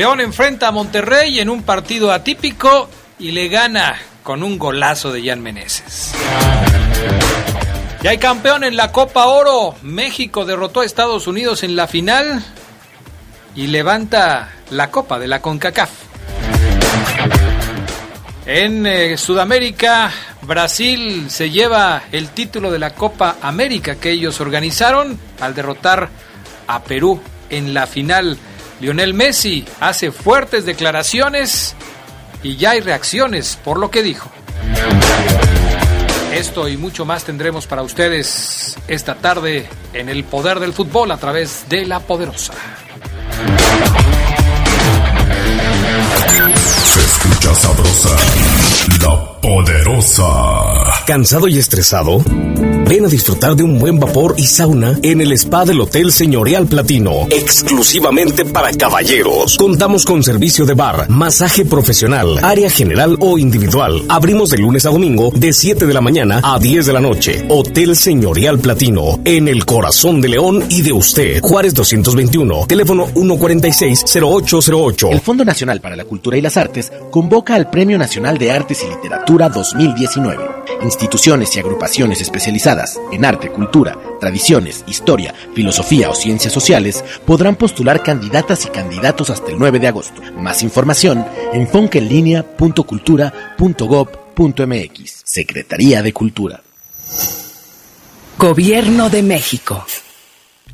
León enfrenta a Monterrey en un partido atípico y le gana con un golazo de Jan Meneses. Y hay campeón en la Copa Oro. México derrotó a Estados Unidos en la final y levanta la Copa de la CONCACAF. En eh, Sudamérica, Brasil se lleva el título de la Copa América que ellos organizaron al derrotar a Perú en la final. Lionel Messi hace fuertes declaraciones y ya hay reacciones por lo que dijo. Esto y mucho más tendremos para ustedes esta tarde en el poder del fútbol a través de la poderosa. Se escucha sabrosa, la poderosa. ¿Cansado y estresado? Ven a disfrutar de un buen vapor y sauna en el spa del Hotel Señorial Platino, exclusivamente para caballeros. Contamos con servicio de bar, masaje profesional, área general o individual. Abrimos de lunes a domingo de 7 de la mañana a 10 de la noche. Hotel Señorial Platino, en el corazón de León y de usted. Juárez 221, teléfono 146-0808. El Fondo Nacional para la Cultura y las Artes convoca al Premio Nacional de Artes y Literatura 2019. Instituciones y agrupaciones especializadas en arte, cultura, tradiciones, historia, filosofía o ciencias sociales podrán postular candidatas y candidatos hasta el 9 de agosto. Más información en foncaenlinea.cultura.gov.mx. Secretaría de Cultura. Gobierno de México.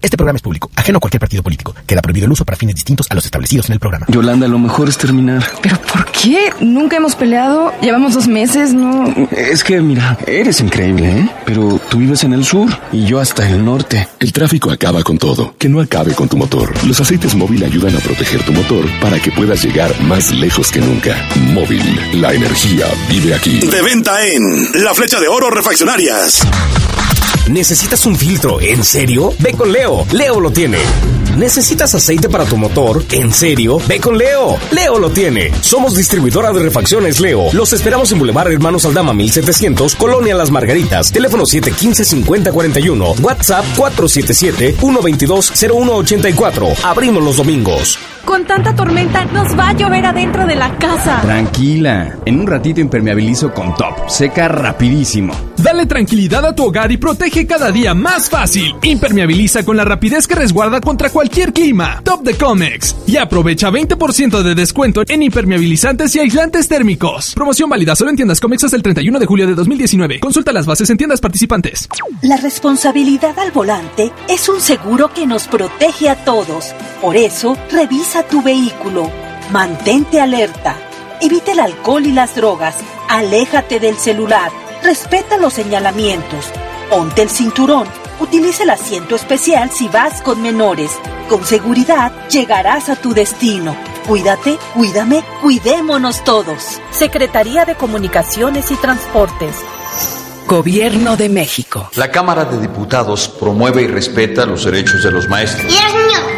Este programa es público, ajeno a cualquier partido político. Queda prohibido el uso para fines distintos a los establecidos en el programa. Yolanda, lo mejor es terminar. ¿Pero por qué? Nunca hemos peleado. Llevamos dos meses, ¿no? Es que, mira, eres increíble, ¿eh? Pero tú vives en el sur y yo hasta el norte. El tráfico acaba con todo. Que no acabe con tu motor. Los aceites móvil ayudan a proteger tu motor para que puedas llegar más lejos que nunca. Móvil, la energía vive aquí. De venta en La Flecha de Oro Refaccionarias. ¿Necesitas un filtro? ¿En serio? Ve con Leo. Leo lo tiene. ¿Necesitas aceite para tu motor? ¿En serio? Ve con Leo. Leo lo tiene. Somos distribuidora de refacciones Leo. Los esperamos en Boulevard Hermanos Aldama 1700, Colonia Las Margaritas. Teléfono 715-5041. WhatsApp 477-122-0184. Abrimos los domingos. Con tanta tormenta nos va a llover adentro de la casa. Tranquila, en un ratito impermeabilizo con Top. Seca rapidísimo. Dale tranquilidad a tu hogar y protege cada día más fácil. Impermeabiliza con la rapidez que resguarda contra cualquier clima. Top de Comex. Y aprovecha 20% de descuento en impermeabilizantes y aislantes térmicos. Promoción válida solo en tiendas Comex hasta el 31 de julio de 2019. Consulta las bases en tiendas participantes. La responsabilidad al volante es un seguro que nos protege a todos. Por eso, revisa tu vehículo. Mantente alerta. Evita el alcohol y las drogas. Aléjate del celular. Respeta los señalamientos. Ponte el cinturón. Utiliza el asiento especial si vas con menores. Con seguridad llegarás a tu destino. Cuídate, cuídame, cuidémonos todos. Secretaría de Comunicaciones y Transportes. Gobierno de México. La Cámara de Diputados promueve y respeta los derechos de los maestros. Y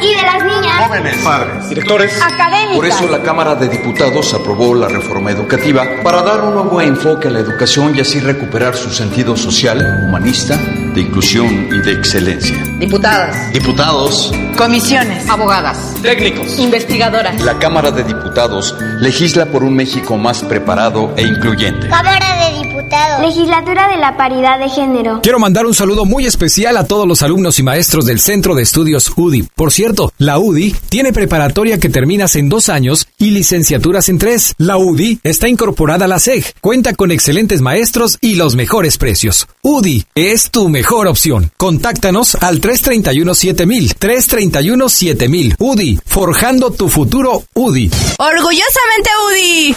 y de las niñas. Jóvenes, padres, directores. Académicos. Por eso la Cámara de Diputados aprobó la reforma educativa para dar un nuevo enfoque a la educación y así recuperar su sentido social, humanista, de inclusión y de excelencia. Diputadas. Diputados. Comisiones. Abogadas. Técnicos. Investigadoras. La Cámara de Diputados legisla por un México más preparado e incluyente. Cámara de Diputados. Legislatura de la paridad de género. Quiero mandar un saludo muy especial a todos los alumnos y maestros del Centro de Estudios UDI. Por cierto, la UDI tiene preparatoria que terminas en dos años y licenciaturas en tres. La UDI está incorporada a la SEG, cuenta con excelentes maestros y los mejores precios. UDI es tu mejor opción. Contáctanos al 331 7000, 331 7000. UDI, forjando tu futuro UDI. Orgullosamente UDI.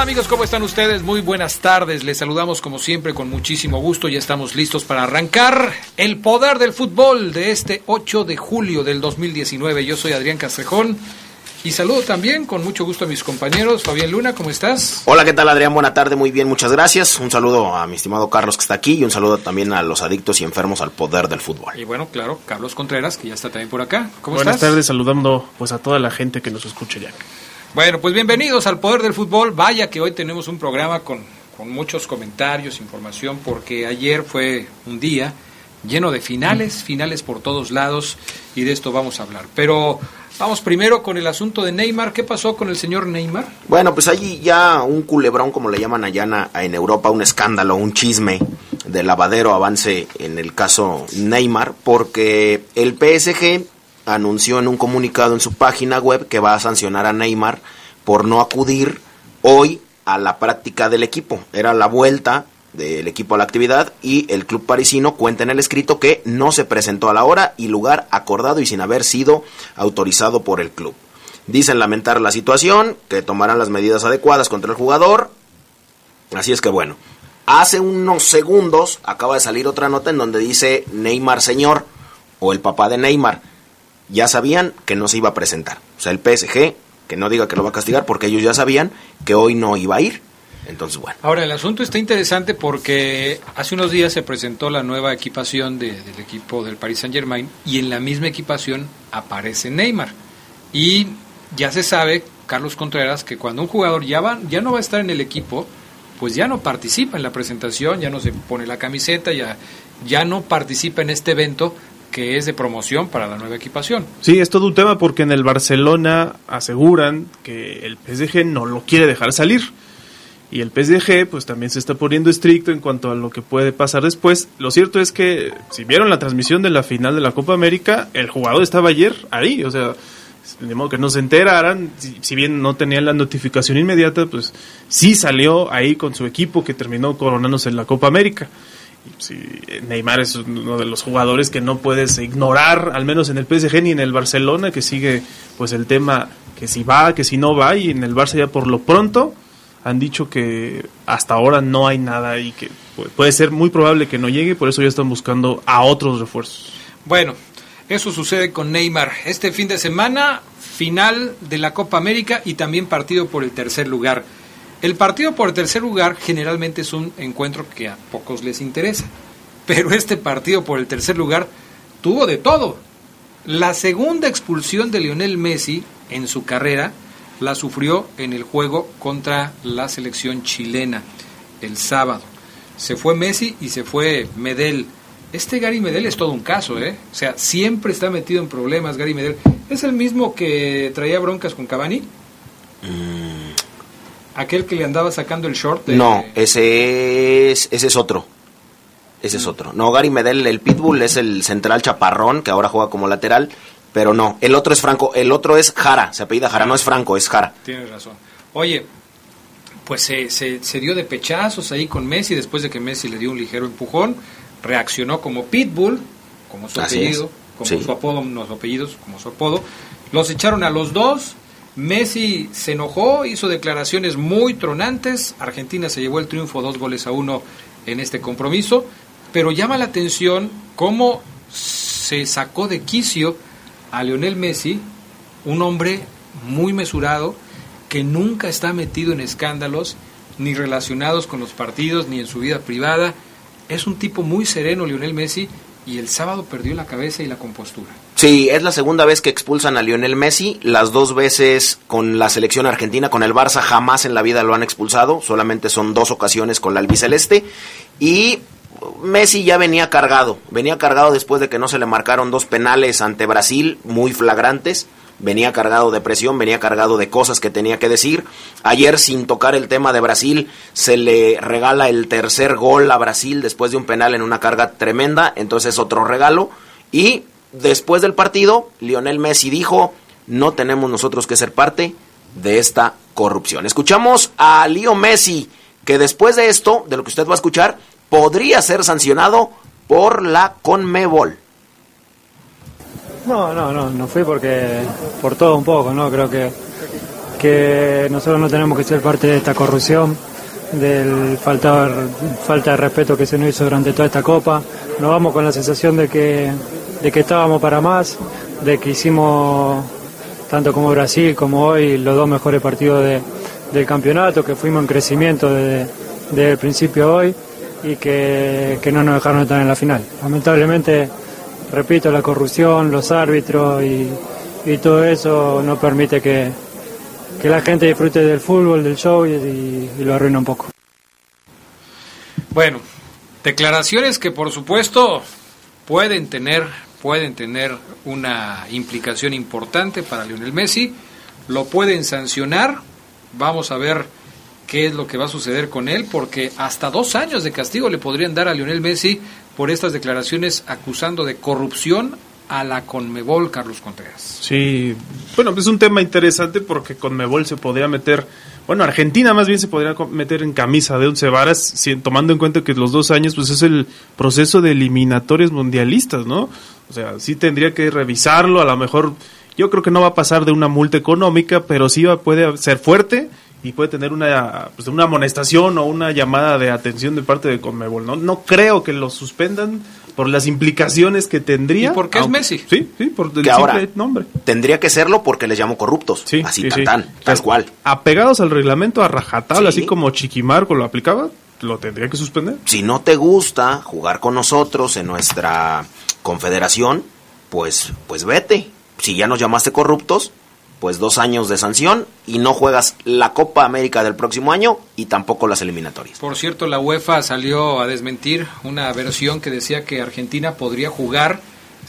¿Qué tal amigos? ¿Cómo están ustedes? Muy buenas tardes. Les saludamos como siempre con muchísimo gusto. Ya estamos listos para arrancar el poder del fútbol de este 8 de julio del 2019. Yo soy Adrián Castrejón y saludo también con mucho gusto a mis compañeros. Fabián Luna, ¿cómo estás? Hola, ¿qué tal Adrián? Buena tarde, muy bien, muchas gracias. Un saludo a mi estimado Carlos que está aquí y un saludo también a los adictos y enfermos al poder del fútbol. Y bueno, claro, Carlos Contreras, que ya está también por acá. ¿Cómo Buenas estás? tardes, saludando pues a toda la gente que nos escucha ya. Bueno, pues bienvenidos al Poder del Fútbol. Vaya que hoy tenemos un programa con, con muchos comentarios, información, porque ayer fue un día lleno de finales, finales por todos lados, y de esto vamos a hablar. Pero vamos primero con el asunto de Neymar. ¿Qué pasó con el señor Neymar? Bueno, pues hay ya un culebrón, como le llaman allá en- en Europa, un escándalo, un chisme de lavadero avance en el caso Neymar, porque el PSG anunció en un comunicado en su página web que va a sancionar a Neymar por no acudir hoy a la práctica del equipo. Era la vuelta del equipo a la actividad y el club parisino cuenta en el escrito que no se presentó a la hora y lugar acordado y sin haber sido autorizado por el club. Dicen lamentar la situación, que tomarán las medidas adecuadas contra el jugador. Así es que bueno, hace unos segundos acaba de salir otra nota en donde dice Neymar señor o el papá de Neymar. Ya sabían que no se iba a presentar. O sea, el PSG, que no diga que lo va a castigar porque ellos ya sabían que hoy no iba a ir. Entonces, bueno. Ahora, el asunto está interesante porque hace unos días se presentó la nueva equipación de- del equipo del Paris Saint Germain y en la misma equipación aparece Neymar. Y ya se sabe, Carlos Contreras, que cuando un jugador ya, va, ya no va a estar en el equipo, pues ya no participa en la presentación, ya no se pone la camiseta, ya, ya no participa en este evento que es de promoción para la nueva equipación. Sí, es todo un tema porque en el Barcelona aseguran que el PSG no lo quiere dejar salir. Y el PSG pues también se está poniendo estricto en cuanto a lo que puede pasar después. Lo cierto es que si vieron la transmisión de la final de la Copa América, el jugador estaba ayer ahí, o sea, de modo que no se enteraran, si, si bien no tenían la notificación inmediata, pues sí salió ahí con su equipo que terminó coronándose en la Copa América. Sí, Neymar es uno de los jugadores que no puedes ignorar, al menos en el PSG ni en el Barcelona, que sigue pues el tema que si va, que si no va, y en el Barça ya por lo pronto han dicho que hasta ahora no hay nada y que pu- puede ser muy probable que no llegue, por eso ya están buscando a otros refuerzos. Bueno, eso sucede con Neymar. Este fin de semana, final de la Copa América y también partido por el tercer lugar. El partido por el tercer lugar generalmente es un encuentro que a pocos les interesa. Pero este partido por el tercer lugar tuvo de todo. La segunda expulsión de Lionel Messi en su carrera la sufrió en el juego contra la selección chilena el sábado. Se fue Messi y se fue Medel. Este Gary Medel es todo un caso, ¿eh? O sea, siempre está metido en problemas Gary Medel. ¿Es el mismo que traía broncas con Cavani? Aquel que le andaba sacando el short. de- No, ese es, ese es otro. Ese es otro. No, Gary Medel, el Pitbull, es el central chaparrón que ahora juega como lateral. Pero no, el otro es Franco. El otro es Jara. Se apellida Jara, no es Franco, es Jara. Tienes razón. Oye, pues se, se, se dio de pechazos ahí con Messi después de que Messi le dio un ligero empujón. Reaccionó como Pitbull, como su Así apellido, es. como Sí. su apodo, no su apellidos, como su apodo. Los echaron a los dos. Messi se enojó, hizo declaraciones muy tronantes. Argentina se llevó el triunfo dos goles a uno en este compromiso. Pero llama la atención cómo se sacó de quicio a Lionel Messi, un hombre muy mesurado, que nunca está metido en escándalos, ni relacionados con los partidos, ni en su vida privada. Es un tipo muy sereno, Lionel Messi, y el sábado perdió la cabeza y la compostura. Sí, es la segunda vez que expulsan a Lionel Messi, las dos veces con la selección argentina, con el Barça jamás en la vida lo han expulsado, solamente son dos ocasiones con la albiceleste. Y Messi ya venía cargado, venía cargado después de que no se le marcaron dos penales ante Brasil muy flagrantes, venía cargado de presión, venía cargado de cosas que tenía que decir. Ayer, sin tocar el tema de Brasil, se le regala el tercer gol a Brasil después de un penal en una carga tremenda, entonces otro regalo. Y después del partido, Lionel Messi dijo, no tenemos nosotros que ser parte de esta corrupción. Escuchamos a Leo Messi, que después de esto, de lo que usted va a escuchar, podría ser sancionado por la Conmebol. No, no, no, no fui porque por todo un poco, ¿no? Creo que, que nosotros no tenemos que ser parte de esta corrupción, del falta, falta de respeto que se nos hizo durante toda esta copa. Nos vamos con la sensación de que, de que estábamos para más, de que hicimos, tanto como Brasil como hoy, los dos mejores partidos de, del campeonato, que fuimos en crecimiento desde, el principio hoy y que, que no nos dejaron estar en la final. Lamentablemente repito, la corrupción, los árbitros y, y todo eso no permite que, que, la gente disfrute del fútbol, del show y, y, y, lo arruina un poco. Bueno, declaraciones que por supuesto pueden tener, pueden tener una implicación importante para Lionel Messi, lo pueden sancionar, vamos a ver qué es lo que va a suceder con él, porque hasta dos años de castigo le podrían dar a Lionel Messi por estas declaraciones acusando de corrupción a la Conmebol, Carlos Contreras. Sí, bueno, es un tema interesante porque Conmebol se podría meter, bueno, Argentina más bien se podría meter en camisa de once varas, tomando en cuenta que los dos años pues es el proceso de eliminatorios mundialistas, ¿no? O sea, sí tendría que revisarlo, a lo mejor yo creo que no va a pasar de una multa económica, pero sí va, puede ser fuerte y puede tener una, pues, una amonestación o una llamada de atención de parte de Conmebol. No, no creo que lo suspendan por las implicaciones que tendría. ¿Y porque aunque, es Messi? Sí, sí, por el que ahora, nombre. Tendría que serlo porque les llamo corruptos. Sí, así sí, tan, sí. tan, tal cual. Apegados al reglamento a rajatabla, Sí. así como Chiquimarco lo aplicaba, lo tendría que suspender. Si no te gusta jugar con nosotros en nuestra confederación, pues, pues vete. Si ya nos llamaste corruptos, pues dos años de sanción y no juegas la Copa América del próximo año y tampoco las eliminatorias. Por cierto, la UEFA salió a desmentir una versión que decía que Argentina podría jugar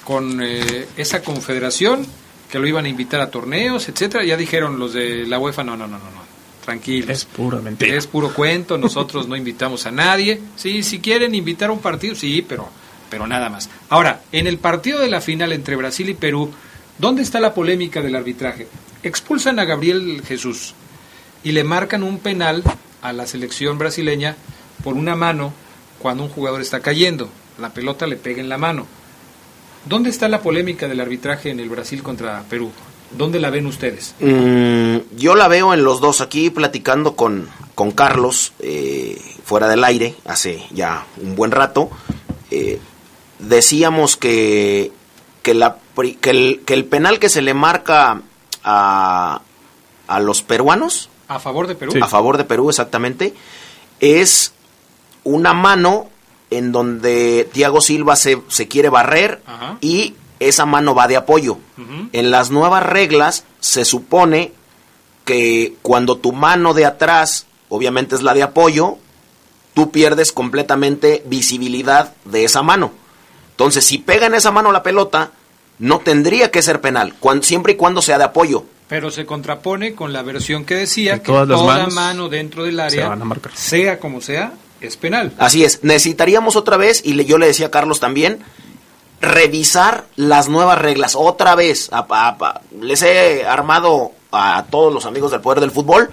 con eh, esa confederación, que lo iban a invitar a torneos, etcétera. Ya dijeron los de la UEFA, no, no, no, no, no. Tranquilos. Es pura mentira. Es puro cuento, nosotros no invitamos a nadie. Sí, si quieren invitar a un partido, sí, pero, pero nada más. Ahora, en el partido de la final entre Brasil y Perú, ¿dónde está la polémica del arbitraje? Expulsan a Gabriel Jesús y le marcan un penal a la selección brasileña por una mano cuando un jugador está cayendo. La pelota le pega en la mano. ¿Dónde está la polémica del arbitraje en el Brasil contra Perú? ¿Dónde la ven ustedes? Mm, yo la veo en los dos aquí platicando con, con Carlos eh, fuera del aire hace ya un buen rato. Eh, decíamos que, que, la, que, el, que el penal que se le marca a, a los peruanos, A favor de Perú. a favor de Perú exactamente, es una mano en donde Thiago Silva se, se quiere barrer Ajá. y esa mano va de apoyo. En las nuevas reglas se supone que cuando tu mano de atrás, obviamente es la de apoyo, tú pierdes completamente visibilidad de esa mano. Entonces, si pega en esa mano la pelota, no tendría que ser penal, cuan- siempre y cuando sea de apoyo. Pero se contrapone con la versión que decía Que que, todas las toda manos mano dentro del se área, van a marcar. sea como sea, es penal. Así es, necesitaríamos otra vez, y le- yo le decía a Carlos también, revisar las nuevas reglas otra vez. A- a- a- les he armado a todos los amigos del Poder del Fútbol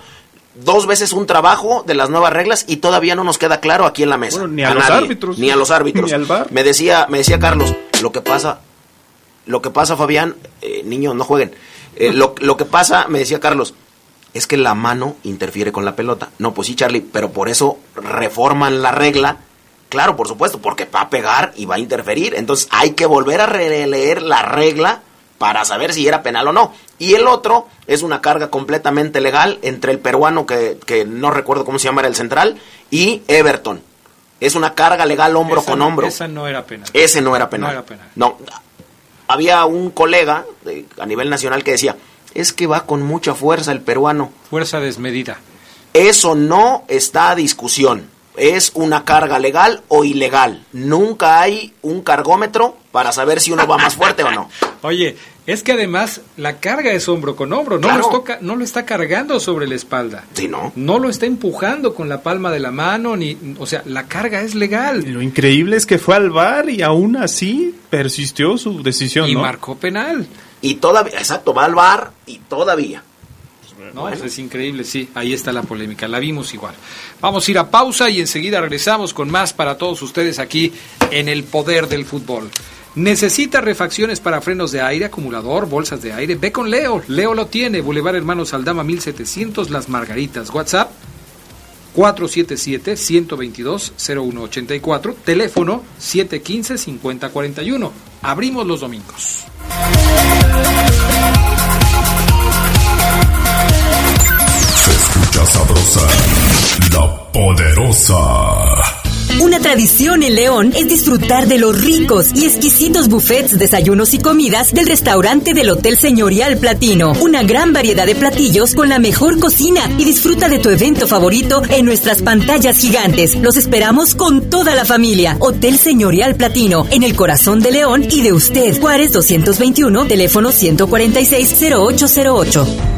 dos veces un trabajo de las nuevas reglas y todavía no nos queda claro aquí en la mesa. Bueno, ni a los árbitros. Ni a los árbitros. Ni al VAR. Me decía, me decía Carlos, lo que pasa, lo que pasa, Fabián, eh, niños, no jueguen. Eh, lo, lo que pasa, me decía Carlos, es que la mano interfiere con la pelota. No, pues sí, Charlie, pero por eso reforman la regla Claro, por supuesto, porque va a pegar y va a interferir. Entonces hay que volver a releer la regla para saber si era penal o no. Y el otro es una carga completamente legal entre el peruano, que, que no recuerdo cómo se llama, era el central, y Everton. Es una carga legal hombro Esa con hombro. Esa no era penal. Ese no era penal. No era penal. No, había un colega de- a nivel nacional que decía, es que va con mucha fuerza el peruano. Fuerza desmedida. Eso no está a discusión. Es una carga legal o ilegal. Nunca hay un cargómetro para saber si uno va más fuerte o no. Oye, es que además la carga es hombro con hombro, no, Claro. lo, toca- no lo está cargando sobre la espalda. Sí, ¿no? No lo está empujando con la palma de la mano, ni, o sea, la carga es legal. Lo increíble es que fue al bar y aún así persistió su decisión, Y ¿no? marcó penal. Y todavía, exacto, va al bar y todavía. No, eso es increíble, sí, ahí está la polémica, la vimos igual. Vamos a ir a pausa y enseguida regresamos con más para todos ustedes aquí en el poder del fútbol. ¿Necesita refacciones para frenos de aire, acumulador, bolsas de aire? Ve con Leo, Leo lo tiene, Boulevard Hermanos Aldama 1700, Las Margaritas, WhatsApp 477-122-0184, teléfono 715-5041. Abrimos los domingos. Se escucha sabrosa, la poderosa. Una tradición en León es disfrutar de los ricos y exquisitos buffets, desayunos y comidas del restaurante del Hotel Señorial Platino. Una gran variedad de platillos con la mejor cocina y disfruta de tu evento favorito en nuestras pantallas gigantes. Los esperamos con toda la familia. Hotel Señorial Platino, en el corazón de León y de usted. Juárez 221, teléfono 146-0808.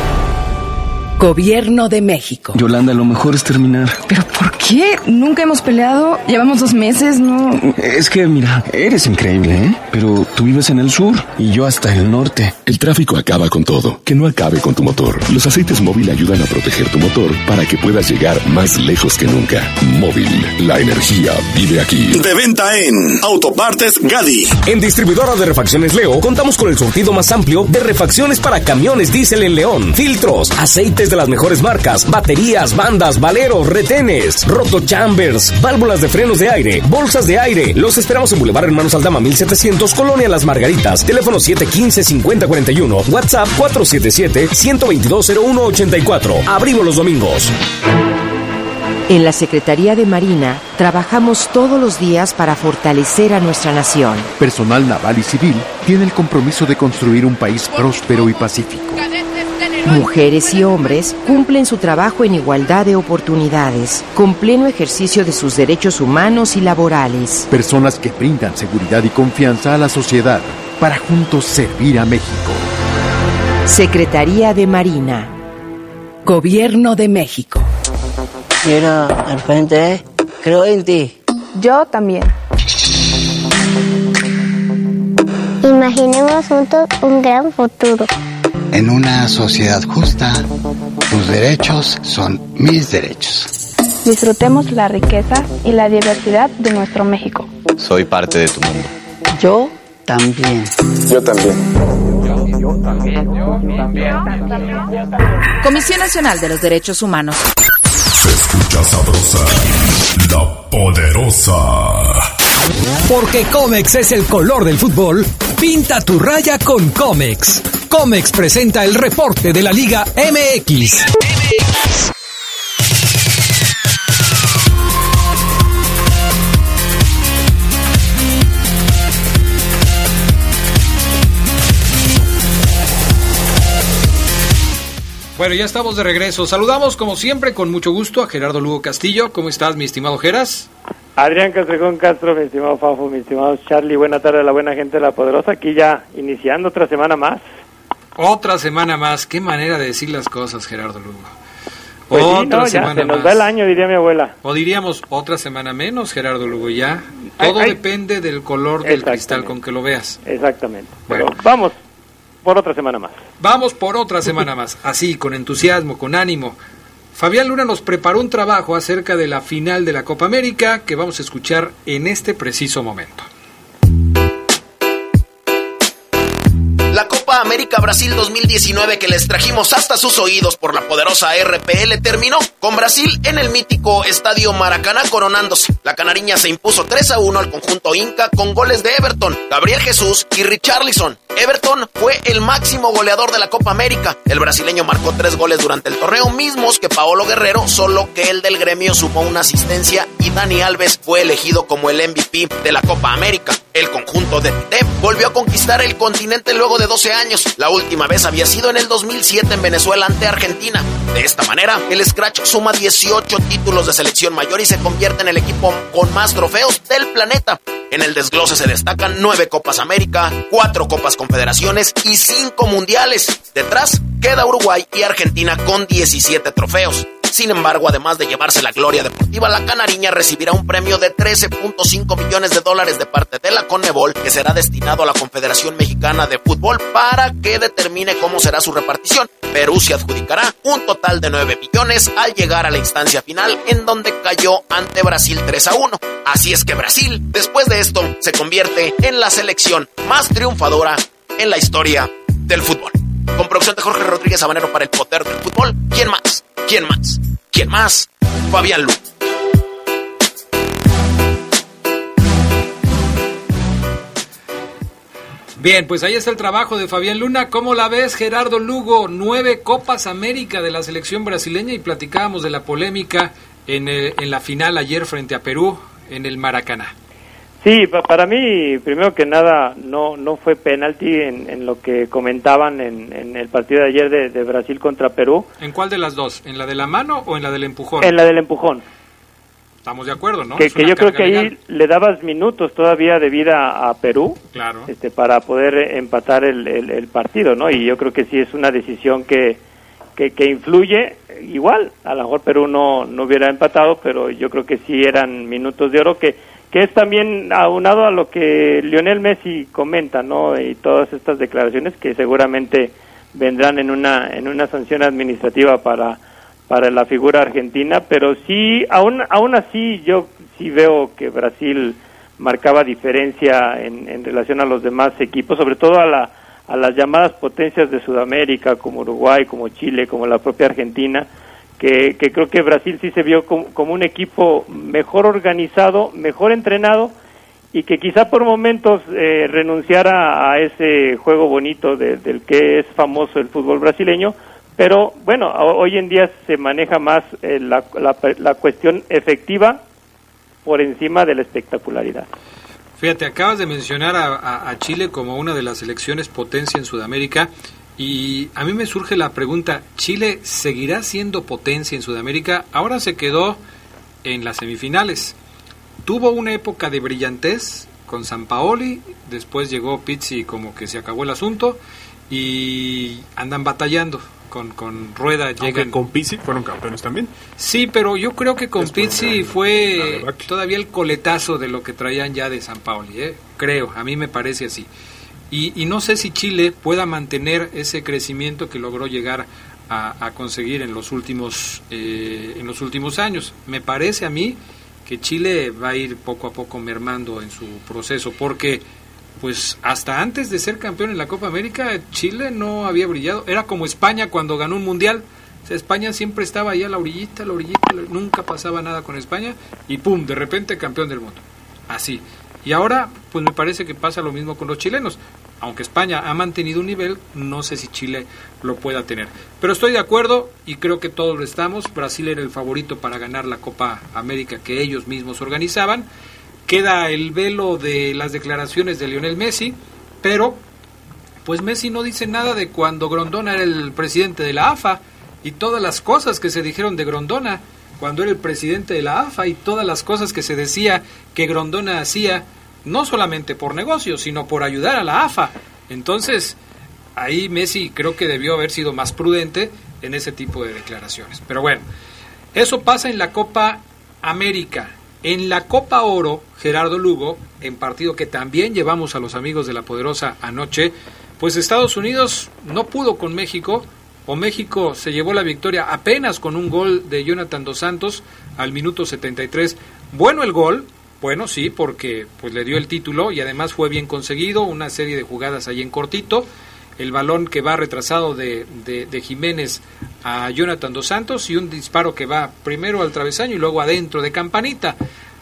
Gobierno de México. Yolanda, lo mejor es terminar. ¿Pero por qué? Nunca hemos peleado. Llevamos dos meses, ¿no? Es que, mira, eres increíble, ¿eh? Pero tú vives en el sur y yo hasta el norte. El tráfico acaba con todo. Que no acabe con tu motor. Los aceites móvil ayudan a proteger tu motor para que puedas llegar más lejos que nunca. Móvil, la energía vive aquí. De venta en Autopartes Gadi. En distribuidora de refacciones Leo contamos con el surtido más amplio de refacciones para camiones diésel en León, filtros, aceites de las mejores marcas, baterías, bandas, valeros, retenes, roto chambers, válvulas de frenos de aire, bolsas de aire. Los esperamos en Boulevard Hermanos Aldama 1700, Colonia Las Margaritas. Teléfono 715-5041, WhatsApp 477-122-0184. Abrimos los domingos. En la Secretaría de Marina trabajamos todos los días para fortalecer a nuestra nación. Personal naval y civil tiene el compromiso de construir un país próspero y pacífico. Mujeres y hombres cumplen su trabajo en igualdad de oportunidades, con pleno ejercicio de sus derechos humanos y laborales. Personas que brindan seguridad y confianza a la sociedad para juntos servir a México. Secretaría de Marina. Gobierno de México. Mira, al frente, creo en ti. Yo también. Imaginemos juntos un gran futuro. En una sociedad justa, tus derechos son mis derechos. Disfrutemos la riqueza y la diversidad de nuestro México. Soy parte de tu mundo. Yo también. Yo también. Yo también. Yo también. Comisión Nacional de los Derechos Humanos. Se escucha sabrosa, la poderosa. Porque Comex es el color del fútbol, pinta tu raya con Comex. Comex presenta el reporte de la Liga MX. Bueno, ya estamos de regreso. Saludamos como siempre con mucho gusto a Gerardo Lugo Castillo. ¿Cómo estás, mi estimado Geras? Adrián Castrejón Castro, mi estimado Fafo, mi estimado Charlie, buena tarde a la buena gente de La Poderosa, aquí ya iniciando otra semana más. Otra semana más. Qué manera de decir las cosas, Gerardo Lugo. Pues sí, otra ya semana se nos más. va el año, diría mi abuela. O diríamos otra semana menos, Gerardo Lugo, ya. Todo Ay, ay. depende del color del cristal con que lo veas. Exactamente. Bueno. Pero vamos por otra semana más. Vamos por otra semana más, así, con entusiasmo, con ánimo. Fabián Luna nos preparó un trabajo acerca de la final de la Copa América que vamos a escuchar en este preciso momento. América Brasil 2019 que les trajimos hasta sus oídos por la poderosa RPL terminó con Brasil en el mítico Estadio Maracaná coronándose. La canariña se impuso 3 a 1 al conjunto Inca con goles de Everton, Gabriel Jesús y Richarlison. Everton fue el máximo goleador de la Copa América. El brasileño marcó tres goles durante el torneo, mismos que Paolo Guerrero, solo que el del gremio sumó una asistencia y Dani Alves fue elegido como el MVP de la Copa América. El conjunto de Tite volvió a conquistar el continente luego de 12 años. La última vez había sido en el 2007 en Venezuela ante Argentina. De esta manera, el Scratch suma 18 títulos de selección mayor y se convierte en el equipo con más trofeos del planeta. En el desglose se destacan 9 Copas América, 4 Copas Confederaciones y 5 Mundiales. Detrás queda Uruguay y Argentina con 17 trofeos. Sin embargo, además de llevarse la gloria deportiva, la canariña recibirá un premio de 13.5 millones de dólares de parte de la Conmebol, que será destinado a la Confederación Mexicana de Fútbol para que determine cómo será su repartición. Perú se adjudicará un total de 9 millones al llegar a la instancia final, en donde cayó ante Brasil 3 a 1. Así es que Brasil, después de esto, se convierte en la selección más triunfadora en la historia del fútbol. Con producción de Jorge Rodríguez Habanero para el poder del fútbol. ¿Quién más? ¿Quién más? ¿Quién más? Fabián Lu. Bien, pues ahí está el trabajo de Fabián Luna. ¿Cómo la ves, Gerardo Lugo? Nueve Copas América de la selección brasileña y platicábamos de la polémica en, en la final ayer frente a Perú en el Maracaná. Sí, pa- para mí, primero que nada, no no fue penalti en, en lo que comentaban en, en el partido de ayer de, de Brasil contra Perú, ¿En cuál de las dos? ¿En la de la mano o en la del empujón? en la del empujón. Estamos de acuerdo, ¿no? que yo creo que ahí le dabas minutos todavía de vida a Perú Claro. este, para poder empatar el, el- el partido, ¿no? Y yo creo que sí es una decisión que, que, que influye. Igual, a lo mejor Perú no, no hubiera empatado, pero yo creo que sí eran minutos de oro que, que es también aunado a lo que Lionel Messi comenta, ¿no? Y todas estas declaraciones que seguramente vendrán en una, en una sanción administrativa para para la figura argentina, pero sí, aún, aún así yo sí veo que Brasil marcaba diferencia en, en relación a los demás equipos, sobre todo a, la, a las llamadas potencias de Sudamérica, como Uruguay, como Chile, como la propia Argentina, que, creo que Brasil sí se vio como, un equipo mejor organizado, mejor entrenado, y que quizá por momentos eh, renunciara a ese juego bonito de- del que es famoso el fútbol brasileño, pero bueno, ho- hoy en día se maneja más eh, la, la, la cuestión efectiva por encima de la espectacularidad. Fíjate, acabas de mencionar a, a- a Chile como una de las selecciones potencia en Sudamérica y a mí me surge la pregunta, ¿Chile seguirá siendo potencia en Sudamérica? Ahora se quedó en las semifinales. Tuvo una época de brillantez con San Paoli, después llegó Pizzi y como que se acabó el asunto y andan batallando. Con, con Rueda Aunque llegan con Pizzi fueron campeones también. Sí, pero yo creo que con Después Pizzi fue todavía el coletazo de lo que traían ya de San Paoli, ¿eh? creo, a mí me parece así. Y, y no sé si Chile pueda mantener ese crecimiento que logró llegar a, conseguir en los últimos eh, en los últimos años. Me parece a mí que Chile va a ir poco a poco mermando en su proceso, porque pues hasta antes de ser campeón en la Copa América, Chile no había brillado. Era como España cuando ganó un mundial. O sea, España siempre estaba ahí a la orillita, a la orillita, nunca pasaba nada con España y pum, de repente campeón del mundo. Así. Y ahora, pues me parece que pasa lo mismo con los chilenos. Aunque España ha mantenido un nivel, no sé si Chile lo pueda tener. Pero estoy de acuerdo y creo que todos lo estamos. Brasil era el favorito para ganar la Copa América que ellos mismos organizaban. Queda el velo de las declaraciones de Lionel Messi, pero pues Messi no dice nada de cuando Grondona era el presidente de la AFA y todas las cosas que se dijeron de Grondona cuando era el presidente de la AFA y todas las cosas que se decía que Grondona hacía no solamente por negocios, sino por ayudar a la AFA. Entonces, ahí Messi creo que debió haber sido más prudente en ese tipo de declaraciones. Pero bueno, eso pasa en la Copa América. En la Copa Oro, Gerardo Lugo, en partido que también llevamos a los amigos de la Poderosa anoche, pues Estados Unidos no pudo con México, o México se llevó la victoria apenas con un gol de Jonathan Dos Santos al minuto 73. Bueno el gol, bueno sí, porque pues le dio el título y además fue bien conseguido, una serie de jugadas ahí en cortito, el balón que va retrasado de, de, de Jiménez a Jonathan Dos Santos y un disparo que va primero al travesaño y luego adentro de Campanita.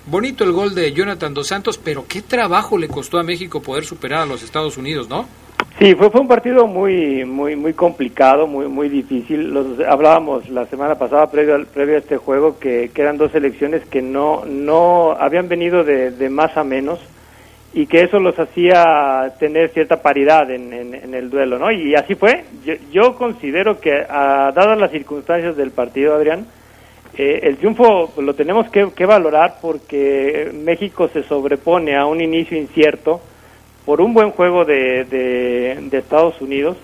Bonito el gol de Jonathan Dos Santos, pero qué trabajo le costó a México poder superar a los Estados Unidos, ¿no? Sí, fue, fue un partido muy muy muy complicado, muy muy difícil. Los hablábamos la semana pasada previo, al- previo a este juego que, que eran dos selecciones que no no habían venido de, de más a menos y que eso los hacía tener cierta paridad en, el duelo, ¿no? Y así fue. Yo, yo considero que ah, dadas las circunstancias del partido, Adrián, eh, el triunfo lo tenemos que valorar porque México se sobrepone a un inicio incierto por un buen juego de, de, Estados Unidos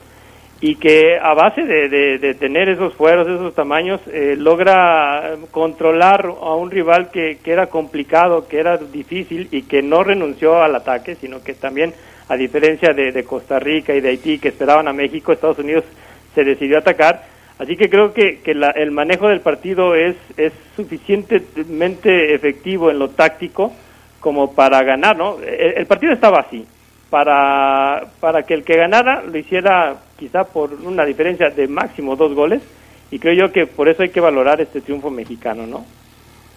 y que a base de, de- tener esos fueros, esos tamaños, eh, logra controlar a un rival que, que era complicado, que era difícil y que no renunció al ataque, sino que también, a diferencia de, de Costa Rica y de Haití, que esperaban a México, Estados Unidos se decidió a atacar. Así que creo que, que la- el manejo del partido es, es suficientemente efectivo en lo táctico como para ganar, ¿no? El partido estaba así. Para, para que el que ganara lo hiciera quizá por una diferencia de máximo dos goles y creo yo que por eso hay que valorar este triunfo mexicano, ¿no?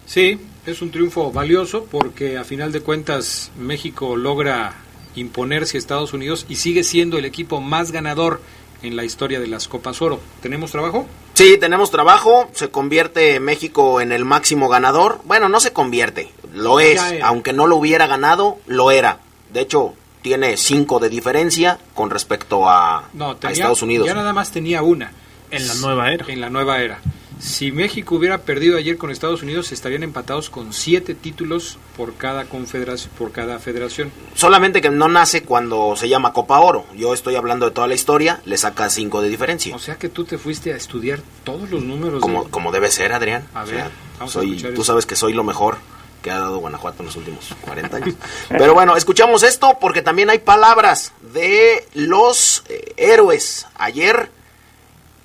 Sí, es un triunfo valioso porque a final de cuentas México logra imponerse a Estados Unidos y sigue siendo el equipo más ganador en la historia de las Copas Oro. ¿Tenemos trabajo? Sí, tenemos trabajo, se convierte México en el máximo ganador. Bueno, no se convierte, lo es, aunque no lo hubiera ganado, lo era. De hecho, tiene cinco de diferencia con respecto a, No, a tenía, Estados Unidos. ya nada más tenía una. En la nueva era. En la nueva era. Si México hubiera perdido ayer con Estados Unidos, estarían empatados con siete títulos por cada confederación, por cada federación. Solamente que no nace cuando se llama Copa Oro. Yo estoy hablando de toda la historia, le saca cinco de diferencia. O sea que tú te fuiste a estudiar todos los números. Como, de- como debe ser, Adrián. A O ver, sea, vamos a soy, escuchar tú eso. sabes que soy lo mejor que ha dado Guanajuato en los últimos 40 años. Pero bueno, escuchamos esto porque también hay palabras de los eh, héroes. Ayer,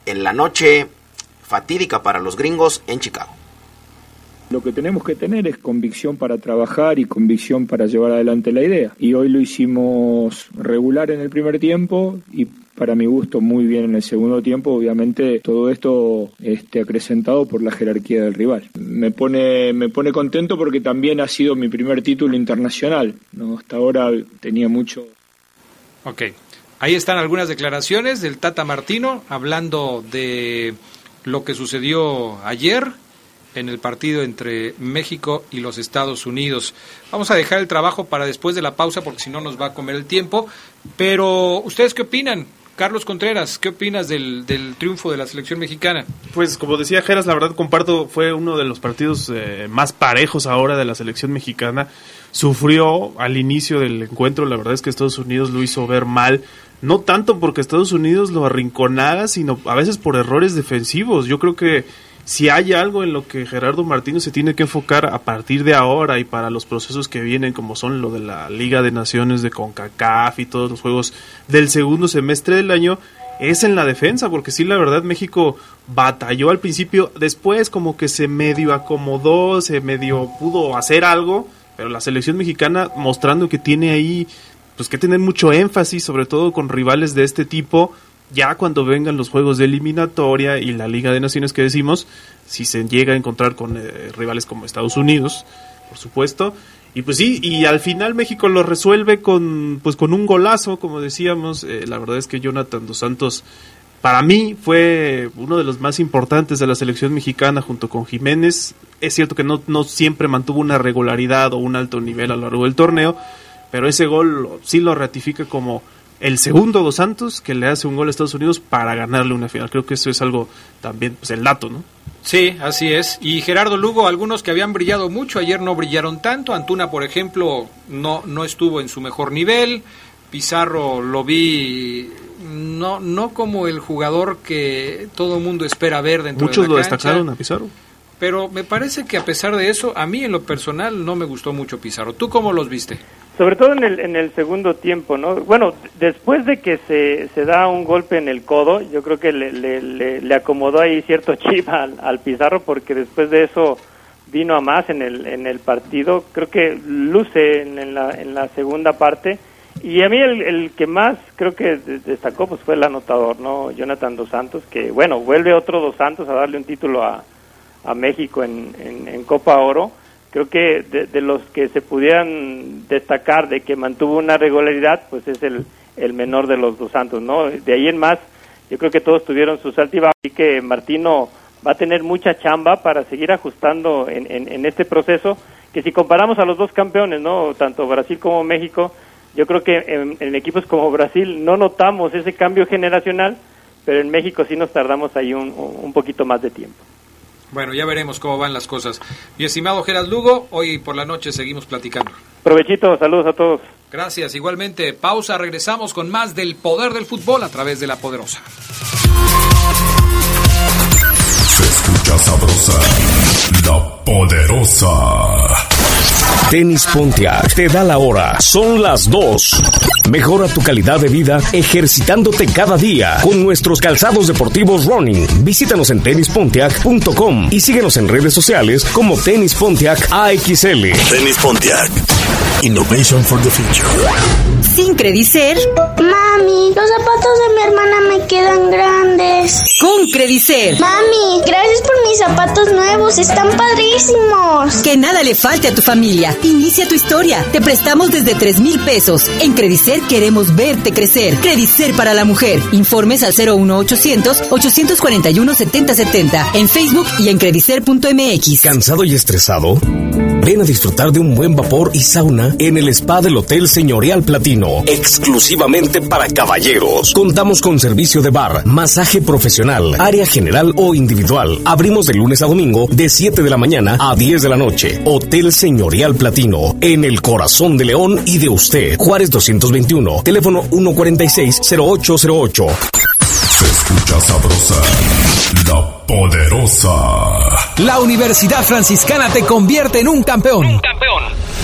en la noche fatídica para los gringos en Chicago. Lo que tenemos que tener es convicción para trabajar y convicción para llevar adelante la idea. Y hoy lo hicimos regular en el primer tiempo y para mi gusto muy bien en el segundo tiempo. Obviamente todo esto este, acrecentado por la jerarquía del rival. Me pone, me pone contento porque también ha sido mi primer título internacional. ¿no? Hasta ahora tenía mucho Ok. Ahí están algunas declaraciones del Tata Martino hablando de lo que sucedió ayer en el partido entre México y los Estados Unidos. Vamos a dejar el trabajo para después de la pausa porque si no nos va a comer el tiempo. Pero, ¿ustedes qué opinan? Carlos Contreras, ¿qué opinas del, del triunfo de la selección mexicana? Pues como decía Geras, la verdad comparto, fue uno de los partidos eh, más parejos ahora de la selección mexicana. Sufrió al inicio del encuentro, la verdad es que Estados Unidos lo hizo ver mal, no tanto porque Estados Unidos lo arrinconara, sino a veces por errores defensivos. Yo creo que si hay algo en lo que Gerardo Martínez se tiene que enfocar a partir de ahora y para los procesos que vienen, como son lo de la Liga de Naciones de CONCACAF y todos los juegos del segundo semestre del año, es en la defensa, porque sí, la verdad, México batalló al principio, después como que se medio acomodó, se medio pudo hacer algo, pero la selección mexicana mostrando que tiene ahí, pues que tener mucho énfasis, sobre todo con rivales de este tipo, ya cuando vengan los juegos de eliminatoria y la Liga de Naciones que decimos, si se llega a encontrar con eh, rivales como Estados Unidos, por supuesto, y pues sí, y al final México lo resuelve con pues con un golazo, como decíamos, eh, la verdad es que Jonathan dos Santos para mí fue uno de los más importantes de la selección mexicana junto con Jiménez. Es cierto que no, no siempre mantuvo una regularidad o un alto nivel a lo largo del torneo, pero ese gol sí lo ratifica como el segundo dos Santos que le hace un gol a Estados Unidos para ganarle una final. Creo que eso es algo también, pues el dato, ¿no? Sí, así es. Y Gerardo Lugo, algunos que habían brillado mucho, ayer no brillaron tanto. Antuna, por ejemplo, no, no estuvo en su mejor nivel. Pizarro lo vi no no como el jugador que todo el mundo espera ver dentro Muchos de lo la cancha, destacaron a Pizarro. Pero me parece que a pesar de eso, a mí en lo personal no me gustó mucho Pizarro. ¿Tú cómo los viste? Sobre todo en el, en el segundo tiempo, ¿no? Bueno, después de que se, se da un golpe en el codo, yo creo que le, le, le- le acomodó ahí cierto chip al, Pizarro porque después de eso vino a más en el, en el partido. Creo que luce en, en la, en la segunda parte. Y a mí el, el que más creo que de- destacó pues fue el anotador, ¿no? Jonathan Dos Santos, que bueno, vuelve otro Dos Santos a darle un título a, a México en, en Copa Oro. Creo que de, los que se pudieran destacar de que mantuvo una regularidad, pues es el, el menor de los dos santos, ¿no? De ahí en más, yo creo que todos tuvieron sus altibajos y que Martino va a tener mucha chamba para seguir ajustando en, en, en este proceso, que si comparamos a los dos campeones, ¿no? Tanto Brasil como México, yo creo que en, en equipos como Brasil no notamos ese cambio generacional, pero en México sí nos tardamos ahí un, un poquito más de tiempo. Bueno, ya veremos cómo van las cosas. Mi estimado Geras Lugo, hoy por la noche seguimos platicando. Provechito, saludos a todos. Gracias, igualmente. Pausa, regresamos con más del poder del fútbol a través de la poderosa. Se escucha sabrosa, la poderosa. Tenis Pontiac te da la hora. Son las 2. Mejora tu calidad de vida ejercitándote cada día con nuestros calzados deportivos running. Visítanos en tenispontiac.com y síguenos en redes sociales como Tenis Pontiac AXL. Tenis Pontiac. Innovation for the future. Sin Credicer. Mami, los zapatos de mi hermana me quedan grandes. Con Credicer. Mami, gracias por mis zapatos nuevos, están padrísimos. Que nada le falte a tu familia. Inicia tu historia. Te prestamos desde 3 mil pesos. En Credicer queremos verte crecer. Credicer para la mujer. Informes al 01800 841 7070. En Facebook y en credicer.mx. ¿Cansado y estresado? Ven a disfrutar de un buen vapor y sauna en el spa del Hotel Señorial Platino, exclusivamente para caballeros. Contamos con servicio de bar, masaje profesional, área general o individual. Abrimos de lunes a domingo de 7 de la mañana a 10 de la noche. Hotel Señorial Platino, en el corazón de León y de usted. Juárez 221, teléfono 146-0808. Se escucha sabrosa, la poderosa. La Universidad Franciscana te convierte en un campeón.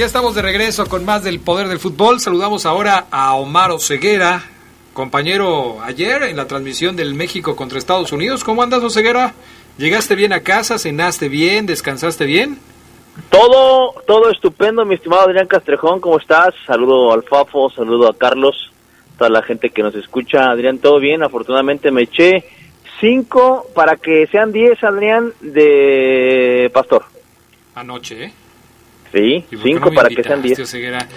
ya estamos de regreso con más del poder del fútbol. Saludamos ahora a Omar Oseguera, compañero ayer en la transmisión del México contra Estados Unidos. ¿Cómo andas, Oseguera? ¿Llegaste bien a casa? ¿Cenaste bien? ¿Descansaste bien? Todo, todo estupendo, mi estimado Adrián Castrejón, ¿cómo estás? Saludo al Fafo, saludo a Carlos, toda la gente que nos escucha. Adrián, todo bien, afortunadamente me eché cinco para que sean diez, Adrián, de Pastor. Anoche, ¿eh? Sí, ¿Y por qué cinco no para que sean diez. Oseguera?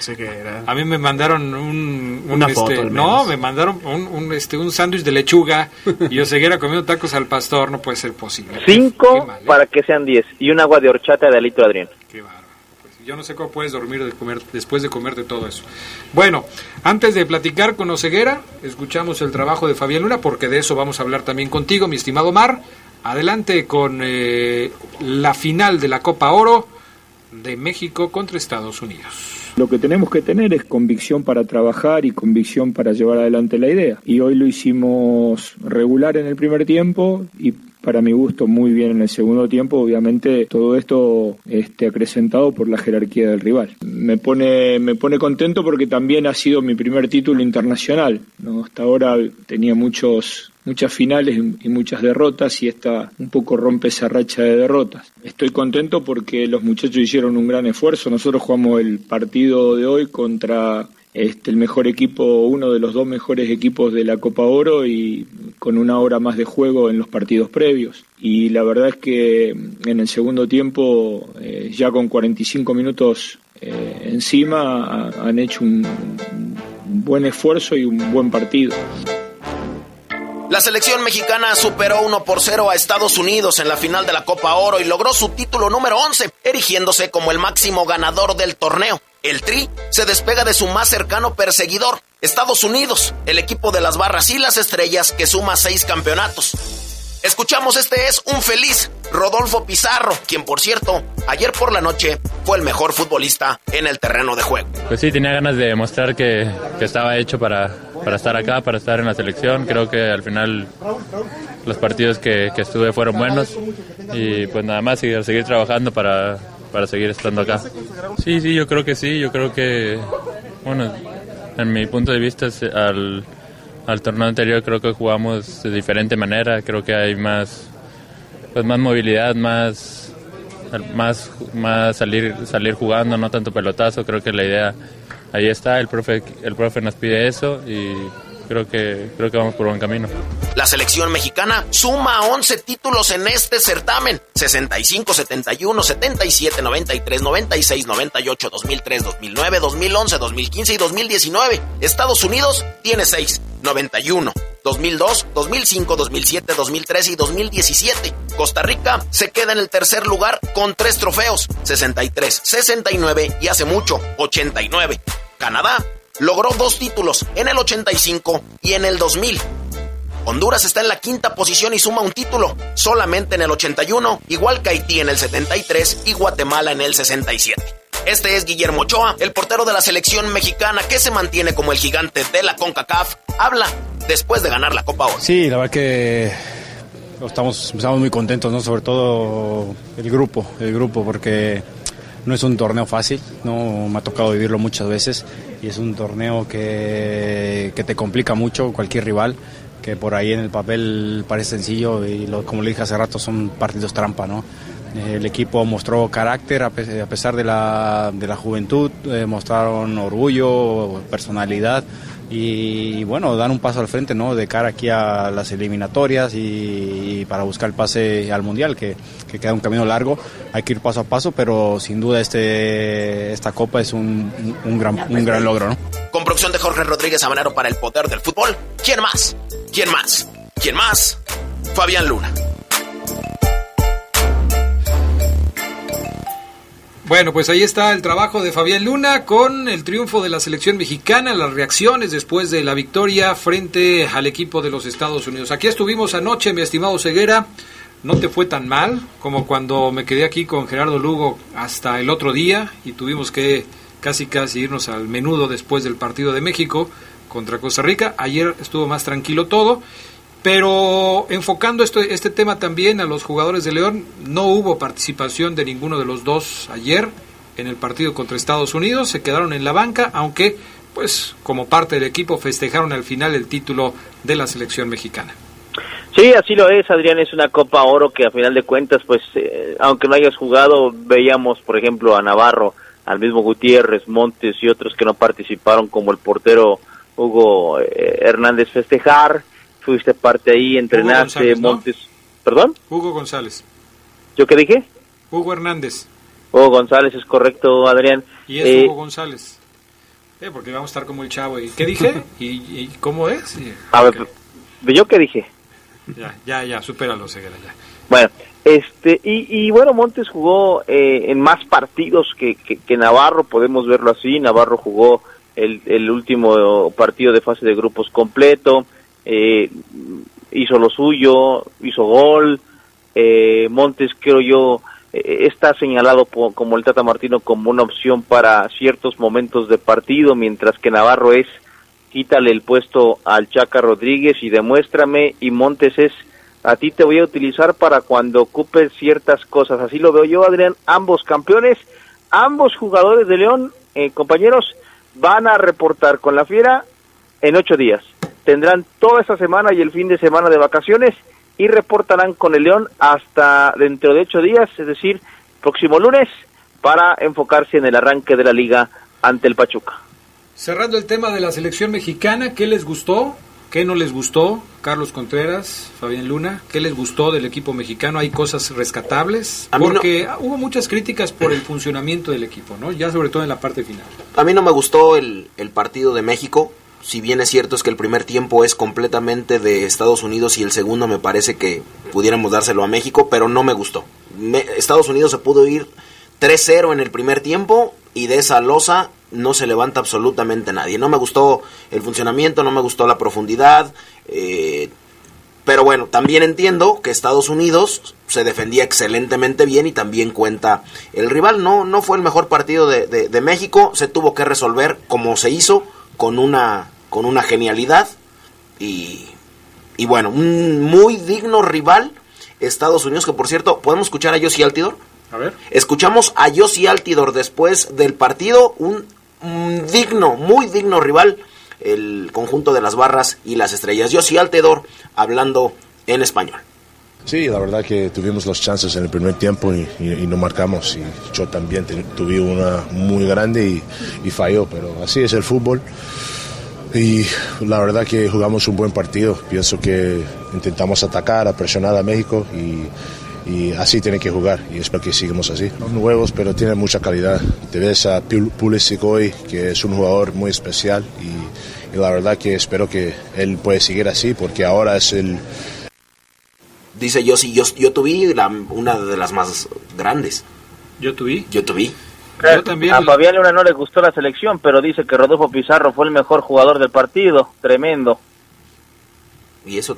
A mí me mandaron un, un, Una este, foto, no, me mandaron un, un, este un sándwich de lechuga y Oseguera comiendo tacos al pastor, no puede ser posible. Cinco para que sean diez y un agua de horchata de litro, Adrián. Yo no sé cómo puedes dormir de comer, después de comerte todo eso. Bueno, antes de platicar con Oseguera, escuchamos el trabajo de Fabián Luna, porque de eso vamos a hablar también contigo, mi estimado Mar. Adelante con eh, la final de la Copa Oro de México contra Estados Unidos. Lo que tenemos que tener es convicción para trabajar y convicción para llevar adelante la idea. Y hoy lo hicimos regular en el primer tiempo y para mi gusto muy bien en el segundo tiempo. Obviamente todo esto este, acrecentado por la jerarquía del rival. Me pone, me pone contento porque también ha sido mi primer título internacional. Hasta ahora tenía muchos muchas finales y muchas derrotas y esta un poco rompe esa racha de derrotas. Estoy contento porque los muchachos hicieron un gran esfuerzo. Nosotros jugamos el partido de hoy contra este, el mejor equipo, uno de los dos mejores equipos de la Copa Oro y con una hora más de juego en los partidos previos. Y la verdad es que en el segundo tiempo, eh, ya con 45 minutos eh, encima han hecho un buen esfuerzo y un buen partido. La selección mexicana superó 1 por 0 a Estados Unidos en la final de la Copa Oro y logró su título número 11, erigiéndose como el máximo ganador del torneo. El Tri se despega de su más cercano perseguidor, Estados Unidos, el equipo de las barras y las estrellas que suma seis campeonatos. Escuchamos este es un feliz Rodolfo Pizarro, quien por cierto, ayer por la noche fue el mejor futbolista en el terreno de juego. Pues sí, tenía ganas de demostrar que, que estaba hecho para, para estar acá, para estar en la selección. Creo que al final los partidos que, que estuve fueron buenos y pues nada más seguir, seguir trabajando para, para seguir estando acá. Sí, sí, yo creo que sí, yo creo que, bueno, en mi punto de vista al, al torneo anterior creo que jugamos de diferente manera, creo que hay más, pues más movilidad, más, más, más salir, salir jugando, no tanto pelotazo, creo que la idea ahí está, el profe, el profe nos pide eso y creo que, creo que vamos por buen camino. La selección mexicana suma 11 títulos en este certamen. 65, 71, 77, 93, 96, 98, 2003, 2009, 2011, 2015 y 2019. Estados Unidos tiene 6, 91. 2002, 2005, 2007, 2013 y 2017. Costa Rica se queda en el tercer lugar con tres trofeos, 63, 69 y hace mucho, 89. Canadá logró dos títulos en el 85 y en el 2000. Honduras está en la quinta posición y suma un título, solamente en el 81, igual que Haití en el 73 y Guatemala en el 67. Este es Guillermo Ochoa, el portero de la selección mexicana que se mantiene como el gigante de la CONCACAF. Habla después de ganar la Copa Oro. Sí, la verdad que estamos, estamos muy contentos, ¿no? Sobre todo el grupo, el grupo, porque no es un torneo fácil, no me ha tocado vivirlo muchas veces y es un torneo que, que te complica mucho cualquier rival que por ahí en el papel parece sencillo y lo, como le dije hace rato son partidos trampa, ¿no? El equipo mostró carácter a pesar de la, de la juventud, eh, mostraron orgullo, personalidad y, bueno, dan un paso al frente ¿no? de cara aquí a las eliminatorias y, para buscar el pase al Mundial, que, que, queda un camino largo. Hay que ir paso a paso, pero sin duda este, esta copa es un, un, gran, un gran logro. ¿no? Con producción de Jorge Rodríguez Amanero para el Poder del Fútbol. ¿Quién más? ¿Quién más? ¿Quién más? Fabián Luna. Bueno, pues ahí está el trabajo de Fabián Luna con el triunfo de la selección mexicana, las reacciones después de la victoria frente al equipo de los Estados Unidos. Aquí estuvimos anoche, mi estimado Ceguera. No te fue tan mal como cuando me quedé aquí con Gerardo Lugo hasta el otro día y tuvimos que casi casi irnos al menudo después del partido de México contra Costa Rica. Ayer estuvo más tranquilo todo. Pero enfocando esto, este tema también a los jugadores de León, no hubo participación de ninguno de los dos ayer en el partido contra Estados Unidos, se quedaron en la banca, aunque pues como parte del equipo festejaron al final el título de la selección mexicana. Sí, así lo es, Adrián, es una Copa Oro que a final de cuentas, pues, eh, aunque no hayas jugado, veíamos, por ejemplo, a Navarro, al mismo Gutiérrez, Montes y otros que no participaron, como el portero Hugo eh, Hernández festejar, fuiste parte ahí, entrenaste, González, ¿no? Montes. ¿Perdón? Hugo González. ¿Yo qué dije? Hugo Hernández. Hugo González, es correcto, Adrián. Y es Eh, Hugo González. Eh, porque vamos a estar como el chavo. ¿Y qué dije? ¿Y, y cómo es? Y- a ver, ¿yo qué dije? ya, ya, ya, supéralo, Ceguera, ya. Bueno, este, y, y bueno, Montes jugó eh, en más partidos que, que, que Navarro, podemos verlo así. Navarro jugó el, el último partido de fase de grupos completo, eh, hizo lo suyo, hizo gol. Eh, Montes, creo yo, eh, está señalado como el Tata Martino como una opción para ciertos momentos de partido, mientras que Navarro es quítale el puesto al Chaca Rodríguez y demuéstrame, y Montes es a ti te voy a utilizar para cuando ocupes ciertas cosas. Así lo veo yo, Adrián. Ambos campeones, ambos jugadores de León, eh, compañeros, van a reportar con la Fiera en ocho días. Tendrán toda esta semana y el fin de semana de vacaciones y reportarán con el León hasta dentro de ocho días, es decir, próximo lunes, para enfocarse en el arranque de la liga ante el Pachuca. Cerrando el tema de la selección mexicana, ¿qué les gustó? ¿Qué no les gustó, Carlos Contreras, Fabián Luna? ¿Qué les gustó del equipo mexicano? ¿Hay cosas rescatables? Porque hubo muchas críticas por el funcionamiento del equipo, ¿no? Ya sobre todo en la parte final. A mí no me gustó el, el partido de México. Si bien es cierto es que el primer tiempo es completamente de Estados Unidos y el segundo me parece que pudiéramos dárselo a México, pero no me gustó. Estados Unidos se pudo ir 3-0 en el primer tiempo y de esa losa no se levanta absolutamente nadie. No me gustó el funcionamiento, no me gustó la profundidad, eh, pero bueno, también entiendo que Estados Unidos se defendía excelentemente bien y también cuenta el rival. No, no fue el mejor partido de- de México, se tuvo que resolver como se hizo, con una, con una genialidad y, y bueno, un muy digno rival Estados Unidos, que por cierto, ¿podemos escuchar a Yossi Altidor? A ver. Escuchamos a Yossi Altidor después del partido, un, un digno, muy digno rival, el conjunto de las barras y las estrellas. Yossi Altidor hablando en español. Sí, la verdad que tuvimos los chances en el primer tiempo y, y- y no marcamos. Y yo también te- tuve una muy grande y, y falló, pero así es el fútbol. Y la verdad que jugamos un buen partido. Pienso que intentamos atacar, a presionar a México y, y así tiene que jugar. Y espero que sigamos así. Son nuevos, pero tienen mucha calidad. Te ves a Pul- Pulisic hoy, que es un jugador muy especial. Y, y la verdad que espero que él puede seguir así, porque ahora es el, Dice Yossi, yo, yo tuve la- una de las más grandes. ¿Yo tuve? Yo tuve. A Fabián Luna no le gustó la selección, pero dice que Rodolfo Pizarro fue el mejor jugador del partido. Tremendo. Y eso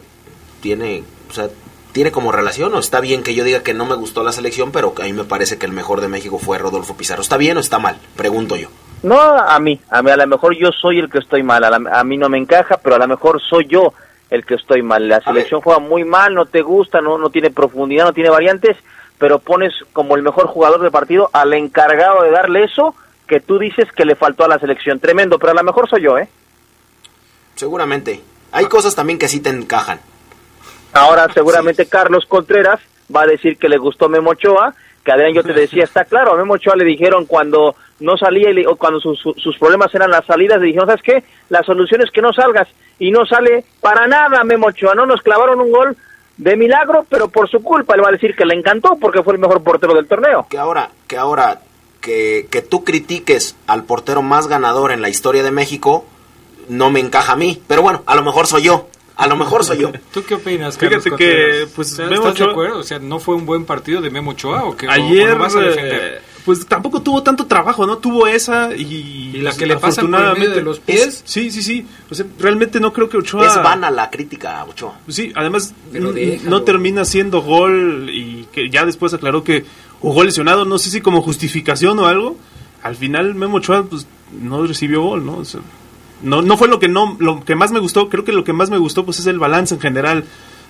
tiene, o sea, tiene como relación o está bien que yo diga que no me gustó la selección, pero que a mí me parece que el mejor de México fue Rodolfo Pizarro. ¿Está bien o está mal? Pregunto yo. No a mí, a mí a lo mejor yo soy el que estoy mal, a, la- a mí no me encaja, pero a lo mejor soy yo el que estoy mal. La selección juega muy mal, no te gusta, no, no tiene profundidad, no tiene variantes, pero pones como el mejor jugador del partido al encargado de darle eso que tú dices que le faltó a la selección. Tremendo, pero a lo mejor soy yo, ¿eh? Seguramente. Hay cosas también que sí te encajan. Ahora seguramente Carlos Contreras va a decir que le gustó Memo Ochoa, que Adrián yo te decía, está claro, a Memo Ochoa le dijeron cuando no salía y le- o cuando sus, sus- sus problemas eran las salidas, le dijeron, ¿sabes qué? La solución es que no salgas y no sale para nada Memo Ochoa, no nos clavaron un gol de milagro, pero por su culpa él va a decir que le encantó porque fue el mejor portero del torneo. Que ahora, que ahora, que, que tú critiques al portero más ganador en la historia de México, no me encaja a mí. Pero bueno, a lo mejor soy yo. A lo mejor soy yo. ¿Tú qué opinas, Fíjate Carlos que, Contreras? pues, O sea, Memo ¿Estás de acuerdo? O sea, ¿no fue un buen partido de Memo Ochoa o qué? ¿O- o Ayer, lo vas a eh, defender? pues tampoco tuvo tanto trabajo, ¿no? Tuvo esa y... ¿Y la pues, que le pasan por medio de los pies? sí, sí, sí. O sea, realmente no creo que Ochoa... Es vana la crítica, a Ochoa. Sí, además no termina siendo gol y que ya después aclaró que jugó lesionado, no sé si como justificación o algo. Al final Memo Ochoa pues, no recibió gol, ¿no? O sea, no, no fue lo que no lo que más me gustó, creo que lo que más me gustó pues es el balance en general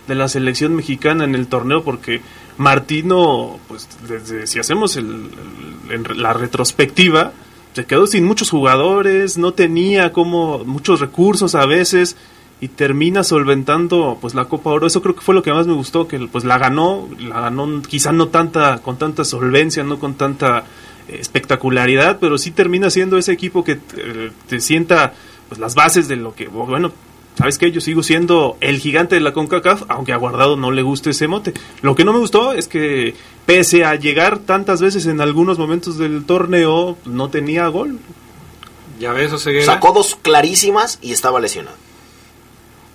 de la selección mexicana en el torneo porque Martino pues desde si hacemos el- la retrospectiva se quedó sin muchos jugadores, no tenía como muchos recursos a veces y termina solventando pues la Copa Oro. Eso creo que fue lo que más me gustó, que pues la ganó, la ganó quizá no tanta con tanta solvencia, no con tanta eh, espectacularidad, pero sí termina siendo ese equipo que eh, te sienta pues las bases de lo que bueno, ¿Sabes qué? Yo sigo siendo el gigante de la CONCACAF, aunque a Guardado no le guste ese mote. Lo que no me gustó es que, pese a llegar tantas veces en algunos momentos del torneo, no tenía gol. Ya ves, Oseguera. Sacó dos clarísimas y estaba lesionado.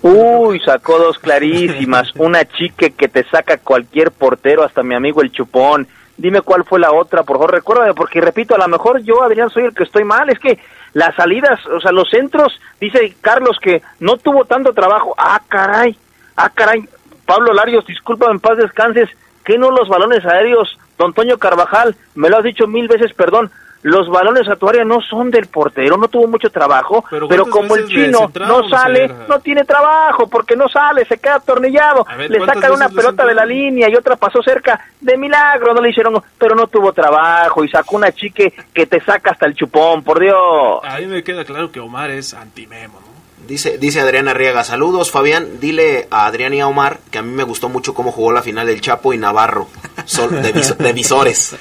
Uy, sacó dos clarísimas. Una chica que te saca cualquier portero, hasta mi amigo el chupón. Dime cuál fue la otra, por favor, recuérdame, porque repito, a lo mejor yo, Adrián, soy el que estoy mal. Es que las salidas, o sea, los centros, dice Carlos que no tuvo tanto trabajo. Ah, caray, ah, caray. Pablo Larios, discúlpame, en paz descanses. que no los balones aéreos? Don Toño Carvajal, me lo has dicho mil veces, perdón. Los balones a tu área no son del portero, no tuvo mucho trabajo, Pero pero, ¿cuántas como el chino no sale, no tiene trabajo, porque no sale, se queda atornillado, ver, le ¿cuántas sacan una pelota de la línea y otra pasó cerca, de milagro no le hicieron, pero no tuvo trabajo y sacó una chique que te saca hasta el chupón, por Dios. A mí me queda claro que Omar es anti-memo, ¿no? Dice, dice Adriana Riega, saludos Fabián, dile a Adrián y a Omar que a mí me gustó mucho cómo jugó la final del Chapo y Navarro, sol- de, vis- de visores.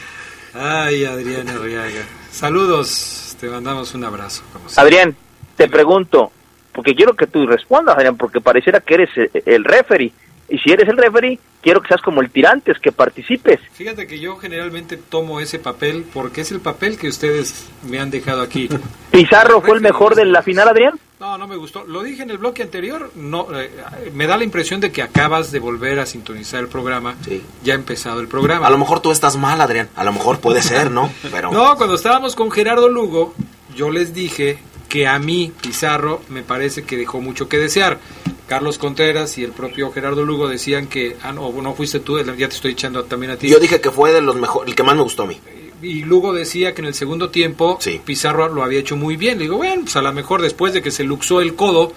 Ay, Adrián Arriaga. Saludos, te mandamos un abrazo. como. Adrián, te pregunto, porque quiero que tú respondas, Adrián, porque pareciera que eres el, el referee. Y si eres el referee, quiero que seas como el tirantes, que participes. Fíjate que yo generalmente tomo ese papel porque es el papel que ustedes me han dejado aquí. ¿Pizarro fue el mejor de la final, Adrián? No, no me gustó. Lo dije en el bloque anterior. No, eh, me da la impresión de que acabas de volver a sintonizar el programa. Ya ha empezado el programa. A lo mejor tú estás mal, Adrián. A lo mejor puede ser, ¿no? Pero No, cuando estábamos con Gerardo Lugo, yo les dije que a mí Pizarro me parece que dejó mucho que desear. Carlos Contreras y el propio Gerardo Lugo decían que, ah, no, no fuiste tú, ya te estoy echando también a ti. yo dije que fue de los mejores, el que más me gustó a mí. Y Lugo decía que en el segundo tiempo Pizarro lo había hecho muy bien. Le digo, bueno, pues a lo mejor después de que se luxó el codo,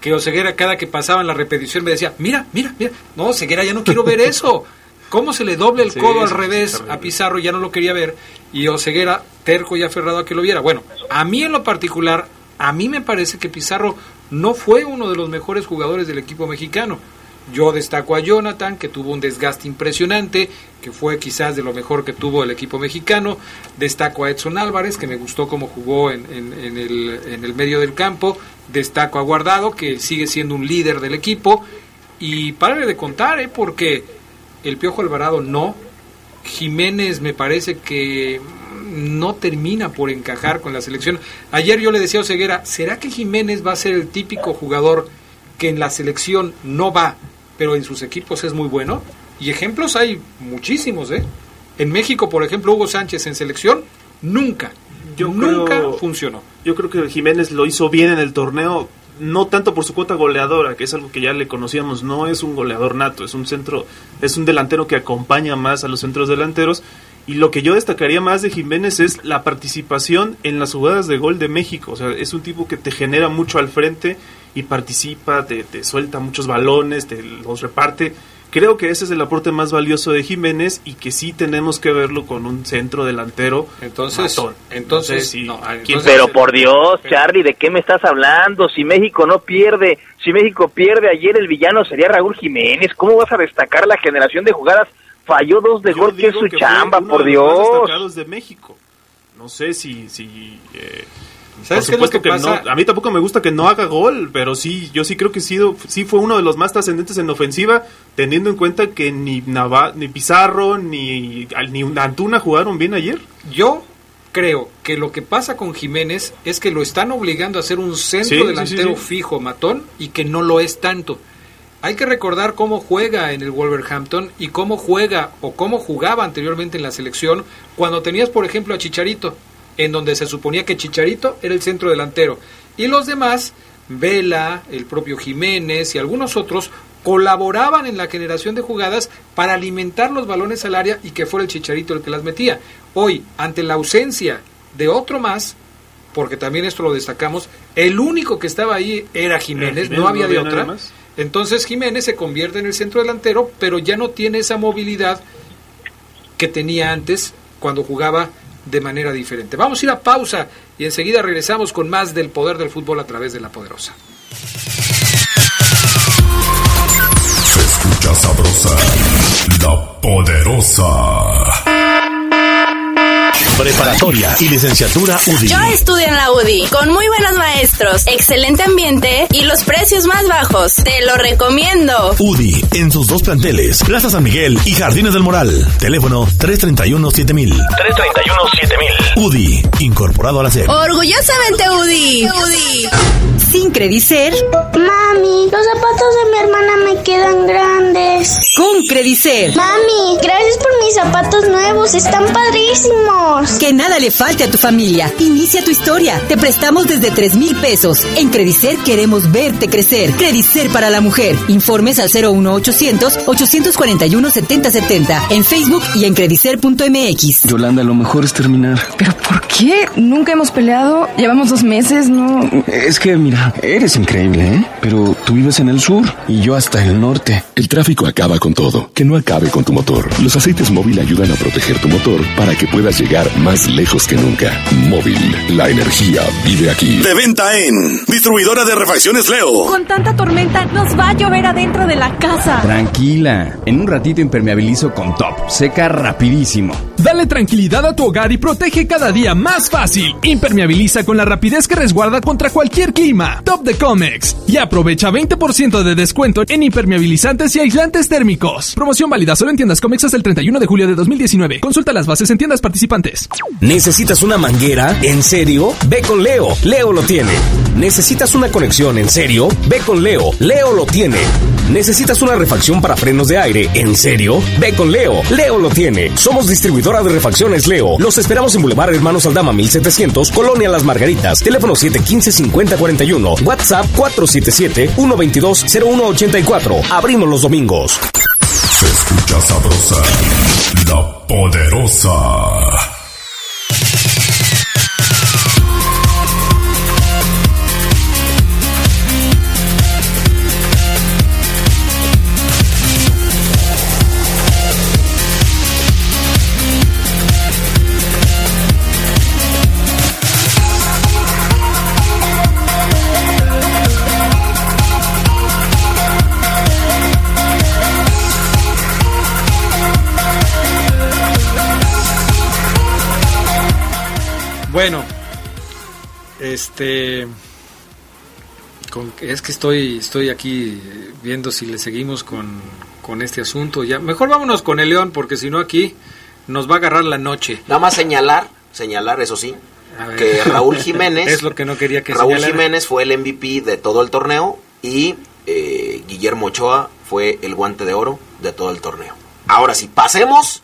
que Oseguera cada que pasaba en la repetición me decía, mira, mira, mira, no, Oseguera ya no quiero ver eso. ¿Cómo se le doble el Sí, codo al sí, revés a Pizarro? Ya no lo quería ver. Y Oseguera, terco y aferrado a que lo viera. Bueno, a mí en lo particular, a mí me parece que Pizarro no fue uno de los mejores jugadores del equipo mexicano. Yo destaco a Jonathan, que tuvo un desgaste impresionante, que fue quizás de lo mejor que tuvo el equipo mexicano. Destaco a Edson Álvarez, que me gustó cómo jugó en, en- en el, en el medio del campo. Destaco a Guardado, que sigue siendo un líder del equipo. Y párale de contar, ¿eh? porque el Piojo Alvarado no. Jiménez me parece que no termina por encajar con la selección. Ayer yo le decía a Oseguera, ¿será que Jiménez va a ser el típico jugador que en la selección no va, pero en sus equipos es muy bueno? Y ejemplos hay muchísimos, ¿eh? En México, por ejemplo, Hugo Sánchez en selección nunca, Yo nunca creo- funcionó. Yo creo que Jiménez lo hizo bien en el torneo, no tanto por su cuota goleadora, que es algo que ya le conocíamos, no es un goleador nato, es un centro, es un delantero que acompaña más a los centros delanteros. Y lo que yo destacaría más de Jiménez es la participación en las jugadas de gol de México. O sea, es un tipo que te genera mucho al frente y participa, te, te suelta muchos balones, te los reparte. Creo que ese es el aporte más valioso de Jiménez y que sí tenemos que verlo con un centro delantero. Entonces, matón. entonces, No sé si- no, quién- entonces- Pero por Dios, Charlie, ¿de qué me estás hablando? Si México no pierde, si México pierde ayer, el villano sería Raúl Jiménez. ¿Cómo vas a destacar la generación de jugadas? Falló dos de gol, que es su que fue chamba, uno por de los más Dios. destacados de México. No sé si... si eh, ¿Sabes por qué es lo supuesto que pasa? no- a mí tampoco me gusta que no haga gol, pero sí, yo sí creo que sí, sí fue uno de los más trascendentes en ofensiva, teniendo en cuenta que ni Nava, ni Pizarro ni, ni Antuna jugaron bien ayer. Yo creo que lo que pasa con Jiménez es que lo están obligando a ser un centro sí, delantero sí, sí. fijo, matón, y que no lo es tanto. Hay que recordar cómo juega en el Wolverhampton y cómo juega o cómo jugaba anteriormente en la selección cuando tenías, por ejemplo, a Chicharito, en donde se suponía que Chicharito era el centro delantero. Y los demás, Vela, el propio Jiménez y algunos otros, colaboraban en la generación de jugadas para alimentar los balones al área y que fuera el Chicharito el que las metía. Hoy, ante la ausencia de otro más, porque también esto lo destacamos, el único que estaba ahí era Jiménez, Jiménez, no había no de había otra. Entonces Jiménez se convierte en el centro delantero, pero ya no tiene esa movilidad que tenía antes cuando jugaba de manera diferente. Vamos a ir a pausa y enseguida regresamos con más del poder del fútbol a través de la poderosa. Se escucha sabrosa, la poderosa. Preparatoria y licenciatura UDI. Yo estudio en la UDI, con muy buenos maestros, excelente ambiente y los precios más bajos. Te lo recomiendo. UDI en sus dos planteles, Plaza San Miguel y Jardines del Moral. Teléfono 331-7000. 331-7000. UDI, incorporado a la SEP. Orgullosamente UDI. UDI. Sin Credicer. Mami, los zapatos de mi hermana me quedan grandes. Con Credicer. Mami, gracias por mis zapatos nuevos, están padrísimos. Que nada le falte a tu familia. Inicia tu historia. Te prestamos desde 3 mil pesos. En Credicer queremos verte crecer. Credicer para la mujer. Informes al 01800-841-7070. En Facebook y en credicer.mx. Yolanda, lo mejor es terminar. ¿Pero por qué? Nunca hemos peleado. Llevamos dos meses, ¿no? Es que, mira, eres increíble, ¿eh? Pero Tú vives en el sur y yo hasta el norte. El tráfico acaba con todo. Que no acabe con tu motor. Los aceites móvil ayudan a proteger tu motor para que puedas llegar más lejos que nunca. Móvil, la energía vive aquí. De venta en Distribuidora de Refacciones Leo. Con tanta tormenta nos va a llover adentro de la casa. Tranquila, en un ratito impermeabilizo con Top. Seca rapidísimo. Dale tranquilidad a tu hogar y protege cada día más fácil. Impermeabiliza con la rapidez que resguarda contra cualquier clima. Top de Comex. Y aprovecha 20% de descuento en impermeabilizantes y aislantes térmicos. Promoción válida solo en tiendas Comex hasta el 31 de julio de 2019. Consulta las bases en tiendas participantes. ¿Necesitas una manguera? ¿En serio? Ve con Leo. Leo lo tiene. ¿Necesitas una conexión? ¿En serio? Ve con Leo. Leo lo tiene. ¿Necesitas una refacción para frenos de aire? ¿En serio? Ve con Leo. Leo lo tiene. Somos distribuidora de refacciones Leo. Los esperamos en Boulevard Hermanos Aldama 1700, Colonia Las Margaritas. Teléfono 715-5041. WhatsApp 477-122-0184. Abrimos los domingos. Se escucha sabrosa, la poderosa. Este. Con, es que estoy, estoy aquí viendo si le seguimos con, con este asunto. Ya, mejor vámonos con el León, porque si no aquí nos va a agarrar la noche. Nada más señalar, señalar, eso sí, que Raúl Jiménez. es lo que no quería que Raúl señalara. Jiménez fue el MVP de todo el torneo y eh, Guillermo Ochoa fue el guante de oro de todo el torneo. Ahora sí, pasemos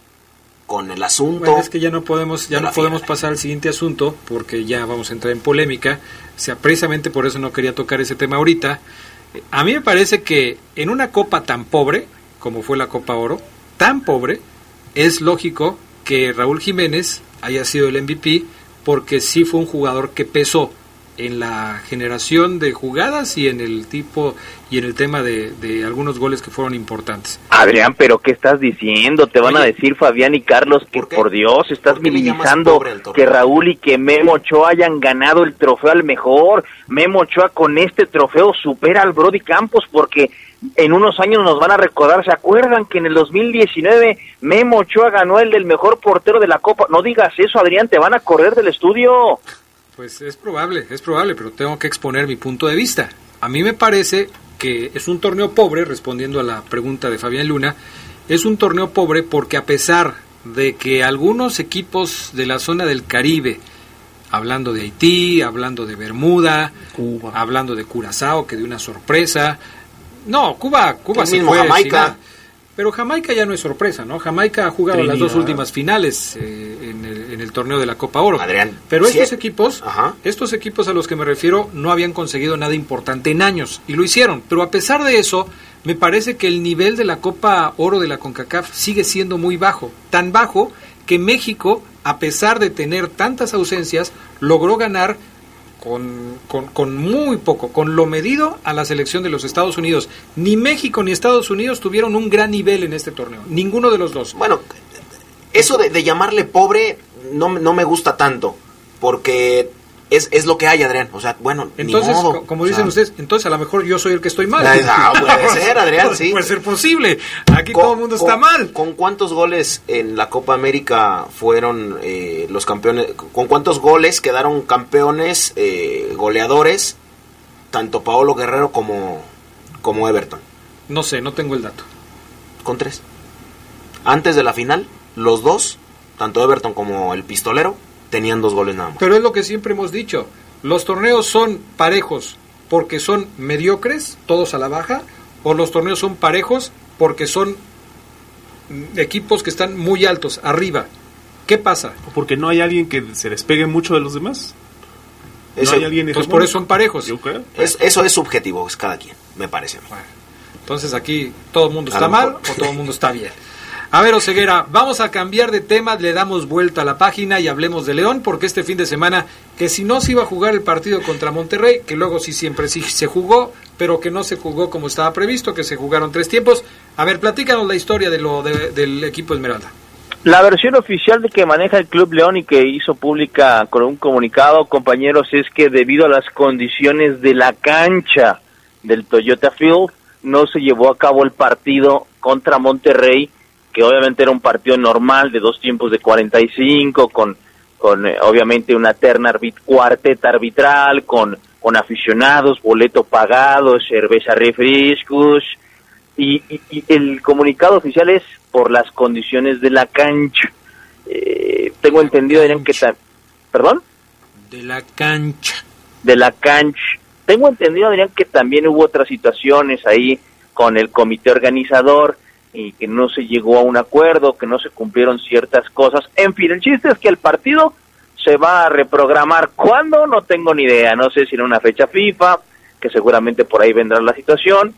con el asunto. Bueno, es que ya no podemos, ya no podemos pasar al siguiente asunto porque ya vamos a entrar en polémica. O sea, precisamente por eso no quería tocar ese tema ahorita. Eh, A mí me parece que en una copa tan pobre como fue la Copa Oro, tan pobre, es lógico que Raúl Jiménez haya sido el MVP porque sí fue un jugador que pesó en la generación de jugadas y en el tipo y en el tema de, de algunos goles que fueron importantes. Adrián, pero ¿qué estás diciendo? Te van a decir Fabián y Carlos que por, Dios estás minimizando que Raúl y que Memo Ochoa hayan ganado el trofeo al mejor. Memo Ochoa con este trofeo supera al Brody Campos porque en unos años nos van a recordar, ¿se acuerdan que en el 2019 Memo Ochoa ganó el del mejor portero de la Copa? No digas eso, Adrián, te van a correr del estudio. Pues es probable, es probable, pero tengo que exponer mi punto de vista. A mí me parece que es un torneo pobre, respondiendo a la pregunta de Fabián Luna, es un torneo pobre porque a pesar de que algunos equipos de la zona del Caribe, hablando de Haití, hablando de Bermuda, hablando de Curazao, que dio una sorpresa, no, Cuba, Cuba mismo fue sin Jamaica. Pero Jamaica ya no es sorpresa, ¿no? Jamaica ha jugado las dos últimas finales eh, en, el, en el torneo de la Copa Oro. Adrián, Pero estos equipos, estos equipos a los que me refiero no habían conseguido nada importante en años y lo hicieron. Pero a pesar de eso, me parece que el nivel de la Copa Oro de la CONCACAF sigue siendo muy bajo. Tan bajo que México, a pesar de tener tantas ausencias, logró ganar con, con, con muy poco, con lo medido a la selección de los Estados Unidos. Ni México ni Estados Unidos tuvieron un gran nivel en este torneo. Ninguno de los dos. Bueno, eso de, llamarle pobre no, no me gusta tanto, porque es, es lo que hay, Adrián. O sea, bueno, Entonces, ni modo. co- como O dicen sea, ustedes, entonces a lo mejor yo soy el que estoy mal. Puede ser, Adrián, Puede- sí. Puede ser posible. Aquí con- todo el mundo está mal. ¿Con cuántos goles en la Copa América fueron eh, los campeones? ¿Con cuántos goles quedaron campeones, eh, goleadores, tanto Paolo Guerrero como, como Everton? No sé, no tengo el dato. Con tres. Antes de la final, los dos, tanto Everton como el pistolero, tenían dos goles nada más. Pero es lo que siempre hemos dicho. Los torneos son parejos porque son mediocres, todos a la baja, o los torneos son parejos porque son equipos que están muy altos, arriba. ¿Qué pasa? Porque no hay alguien que se despegue mucho de los demás. No Ese- hay alguien Entonces por eso son parejos. Yo creo. Es- eso es subjetivo, es cada quien, me parece a mí. Entonces aquí todo el mundo está mal o todo el mundo está bien. A ver, Oseguera, vamos a cambiar de tema, le damos vuelta a la página y hablemos de León, porque este fin de semana, que si no se iba a jugar el partido contra Monterrey, que luego sí siempre sí se jugó, pero que no se jugó como estaba previsto, que se jugaron tres tiempos. A ver, platícanos la historia de lo del equipo Esmeralda. La versión oficial de que maneja el Club León y que hizo pública con un comunicado, compañeros, es que debido a las condiciones de la cancha del Toyota Field, no se llevó a cabo el partido contra Monterrey que obviamente era un partido normal de dos tiempos de 45, con, con eh, obviamente una terna arbit cuarteta arbitral, con, con aficionados, boleto pagado, cerveza refrescos, y, el comunicado oficial es por las condiciones de la cancha. Eh, tengo entendido, Adrián, que... ¿Perdón? De la cancha. De la cancha. Tengo entendido, Adrián, que también hubo otras situaciones ahí con el comité organizador y que no se llegó a un acuerdo, que no se cumplieron ciertas cosas. En fin, el chiste es que el partido se va a reprogramar. ¿Cuándo? No tengo ni idea. No sé si en una fecha FIFA, que seguramente por ahí vendrá la situación,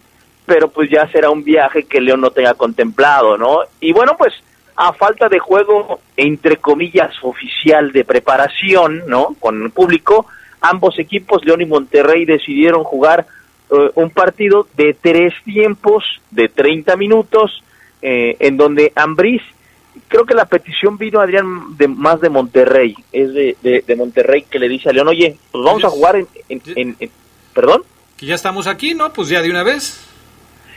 pero pues ya será un viaje que León no tenga contemplado, ¿no? Y bueno, pues a falta de juego, entre comillas, oficial de preparación, ¿no? Con el público, ambos equipos, León y Monterrey, decidieron jugar eh, un partido de tres tiempos de 30 minutos eh, en donde Ambriz, creo que la petición vino Adrián de más de Monterrey, es de, de, Monterrey que le dice a León, oye, pues vamos a jugar en, en, perdón. Que ya estamos aquí, ¿no? Pues ya de una vez.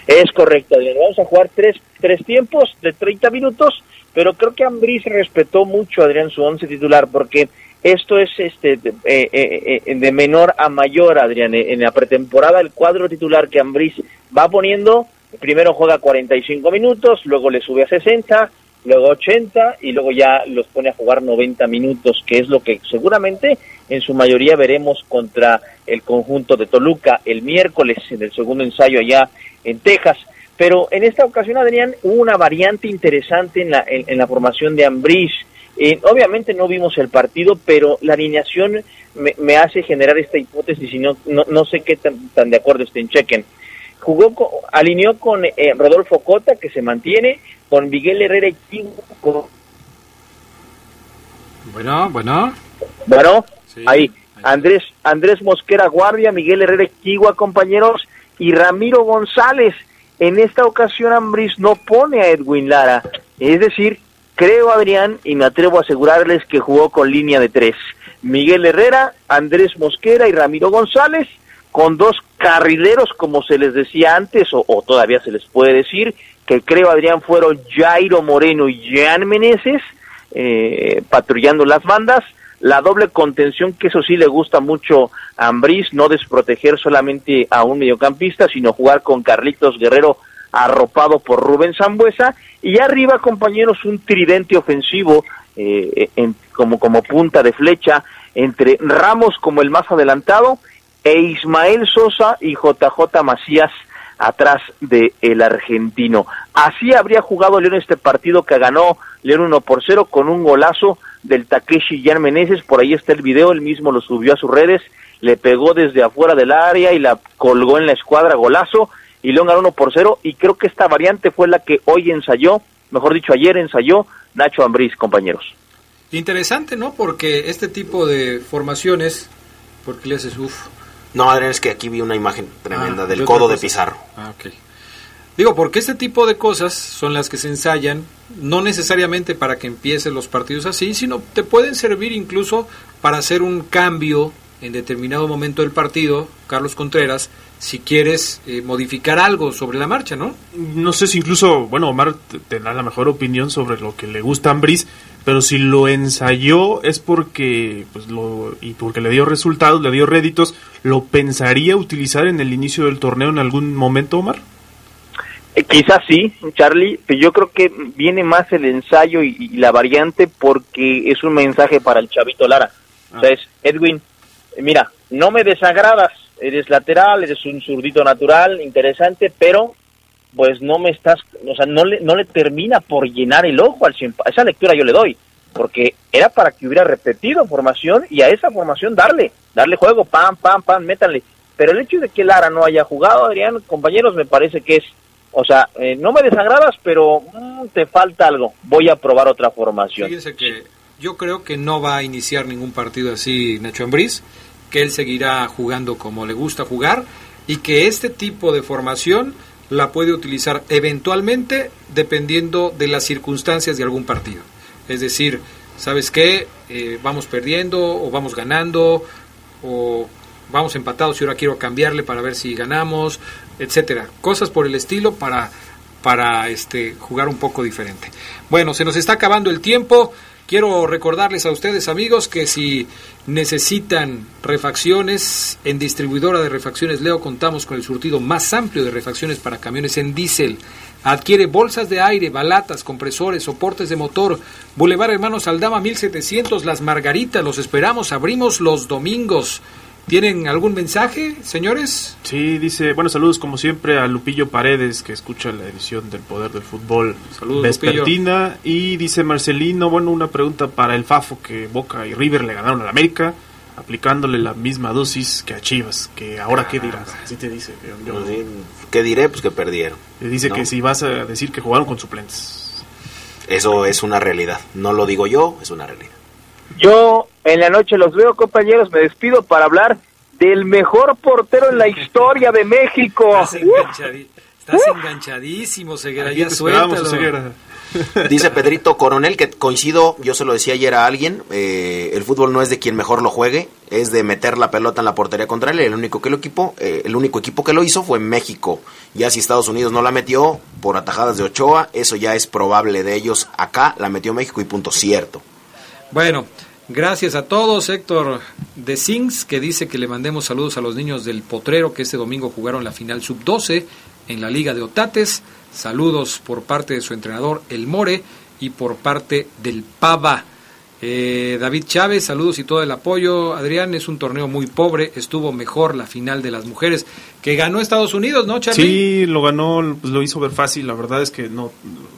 Es correcto, Adrián, vamos a jugar tres, tres tiempos de 30 minutos, pero creo que Ambriz respetó mucho, Adrián, su once titular, porque esto es este de, eh, eh, eh, de menor a mayor, Adrián. En la pretemporada el cuadro titular que Ambriz va poniendo, primero juega 45 minutos, luego le sube a 60, luego 80 y luego ya los pone a jugar 90 minutos, que es lo que seguramente en su mayoría veremos contra el conjunto de Toluca el miércoles en el segundo ensayo allá en Texas. Pero en esta ocasión, Adrián, hubo una variante interesante en la, en, la formación de Ambriz eh, obviamente no vimos el partido, pero la alineación me, hace generar esta hipótesis y no, no, sé qué tan, tan, de acuerdo estén. Chequen. Jugó alineó con eh, Rodolfo Cota, que se mantiene, con Miguel Herrera y Bueno, bueno. Bueno, ahí. Andrés, Andrés Mosquera Guardia, Miguel Herrera y compañeros, y Ramiro González. En esta ocasión Ambris no pone a Edwin Lara. Es decir, Creo, Adrián, y me atrevo a asegurarles que jugó con línea de tres. Miguel Herrera, Andrés Mosquera y Ramiro González, con dos carrileros, como se les decía antes, o, todavía se les puede decir, que creo, Adrián, fueron Jairo Moreno y Jean Meneses, eh, patrullando las bandas. La doble contención, que eso sí le gusta mucho a Ambriz, no desproteger solamente a un mediocampista, sino jugar con Carlitos Guerrero arropado por Rubén Zambuesa, y arriba, compañeros, un tridente ofensivo eh, en, como, como punta de flecha entre Ramos como el más adelantado e Ismael Sosa y JJ Macías atrás del el argentino. Así habría jugado León este partido que ganó León 1 por 0 con un golazo del Takeshi Jan Meneses, por ahí está el video, él mismo lo subió a sus redes, le pegó desde afuera del área y la colgó en la escuadra, golazo, y León ganó 1 por 0 y creo que esta variante fue la que hoy ensayó, mejor dicho ayer ensayó Nacho Ambriz, compañeros. Interesante, ¿no? Porque este tipo de formaciones, porque le haces uff. No, Adrián, es que aquí vi una imagen tremenda ah, del codo de Pizarro. Ah, ok. Digo, porque este tipo de cosas son las que se ensayan, no necesariamente para que empiecen los partidos así, sino te pueden servir incluso para hacer un cambio en determinado momento del partido, Carlos Contreras, si quieres eh, modificar algo sobre la marcha, ¿no? No sé si incluso, bueno, Omar tendrá la mejor opinión sobre lo que le gusta a Ambris, pero si lo ensayó es porque, pues, lo, y porque le dio resultados, le dio réditos, ¿lo pensaría utilizar en el inicio del torneo en algún momento, Omar? Eh, quizás sí, Charlie, pero yo creo que viene más el ensayo y, la variante porque es un mensaje para el chavito Lara. O sea, ah. es, Edwin, mira, no me desagradas, eres lateral, eres un zurdito natural, interesante, pero pues no me estás, o sea, no le, no le termina por llenar el ojo al a esa lectura yo le doy, porque era para que hubiera repetido formación y a esa formación darle, darle juego, pam, pam, pam, métanle. Pero el hecho de que Lara no haya jugado, Adrián, compañeros, me parece que es O sea, eh, no me desagradas, pero mm, te falta algo. Voy a probar otra formación. Fíjense que yo creo que no va a iniciar ningún partido así Nacho Ambriz, que él seguirá jugando como le gusta jugar y que este tipo de formación la puede utilizar eventualmente dependiendo de las circunstancias de algún partido. Es decir, ¿sabes qué? Eh, vamos perdiendo o vamos ganando o vamos empatados y ahora quiero cambiarle para ver si ganamos, etcétera. Cosas por el estilo para para este jugar un poco diferente. Bueno, se nos está acabando el tiempo. Quiero recordarles a ustedes, amigos, que si necesitan refacciones, en distribuidora de refacciones Leo contamos con el surtido más amplio de refacciones para camiones en diésel. Adquiere bolsas de aire, balatas, compresores, soportes de motor. Boulevard Hermanos Aldama 1700, Las Margaritas. Los esperamos. Abrimos los domingos. ¿Tienen algún mensaje, señores? Sí, dice, bueno, saludos como siempre a Lupillo Paredes, que escucha la edición del Poder del Fútbol Saludos, vespertina. Y dice Marcelino, bueno, una pregunta para el Fafo, que Boca y River le ganaron al América, aplicándole la misma dosis que a Chivas, que ahora qué dirás. Así te dice. yo- yo- ¿Qué diré? Pues que perdieron. Le dice ¿no? que si vas a decir que jugaron con suplentes. Eso es una realidad. No lo digo yo, es una realidad. Yo en la noche los veo, compañeros. Me despido para hablar del mejor portero en la historia de México. Estás, enganchadi- estás enganchadísimo, Ceguera. Ya suéltalo. Ceguera. Dice Pedrito Coronel que coincido, yo se lo decía ayer a alguien, eh, el fútbol no es de quien mejor lo juegue, es de meter la pelota en la portería contraria. El único que lo equipo, eh, el único equipo que lo hizo fue México. Ya si Estados Unidos no la metió por atajadas de Ochoa, eso ya es probable de ellos. Acá la metió México y punto cierto. Bueno, gracias a todos. Héctor de Sings, que dice que le mandemos saludos a los niños del Potrero, que este domingo jugaron la final sub-12 en la Liga de Otates. Saludos por parte de su entrenador, El More, y por parte del Pava. Eh, David Chávez, saludos y todo el apoyo. Adrián, es un torneo muy pobre. Estuvo mejor la final de las mujeres que ganó Estados Unidos, ¿no, Charlie? Sí, lo ganó, pues lo hizo ver fácil. La verdad es que no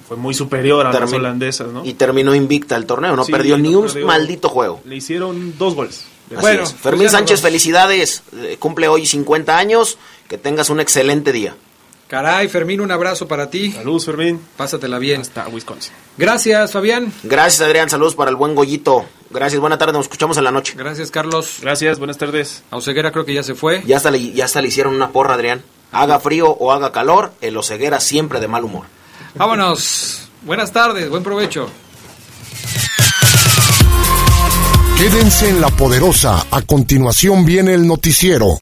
fue muy superior a las Termin- holandesas, ¿no? Y terminó invicta el torneo, no Sí, perdió ni un perdió. maldito juego. Le hicieron dos goles. Bueno, pues Fermín nos Sánchez, vamos. felicidades. Eh, Cumple hoy 50 años. Que tengas un excelente día. Caray, Fermín, un abrazo para ti. Saludos, Fermín. Pásatela bien. Hasta Wisconsin. Gracias, Fabián. Gracias, Adrián. Saludos para el buen Goyito. Gracias, buena tarde. Nos escuchamos en la noche. Gracias, Carlos. Gracias, buenas tardes. A Oseguera creo que ya se fue. Ya hasta, le, ya hasta le hicieron una porra, Adrián. Haga frío o haga calor, el Oseguera siempre de mal humor. Vámonos. Buenas tardes, buen provecho. Quédense en la poderosa. A continuación viene el noticiero.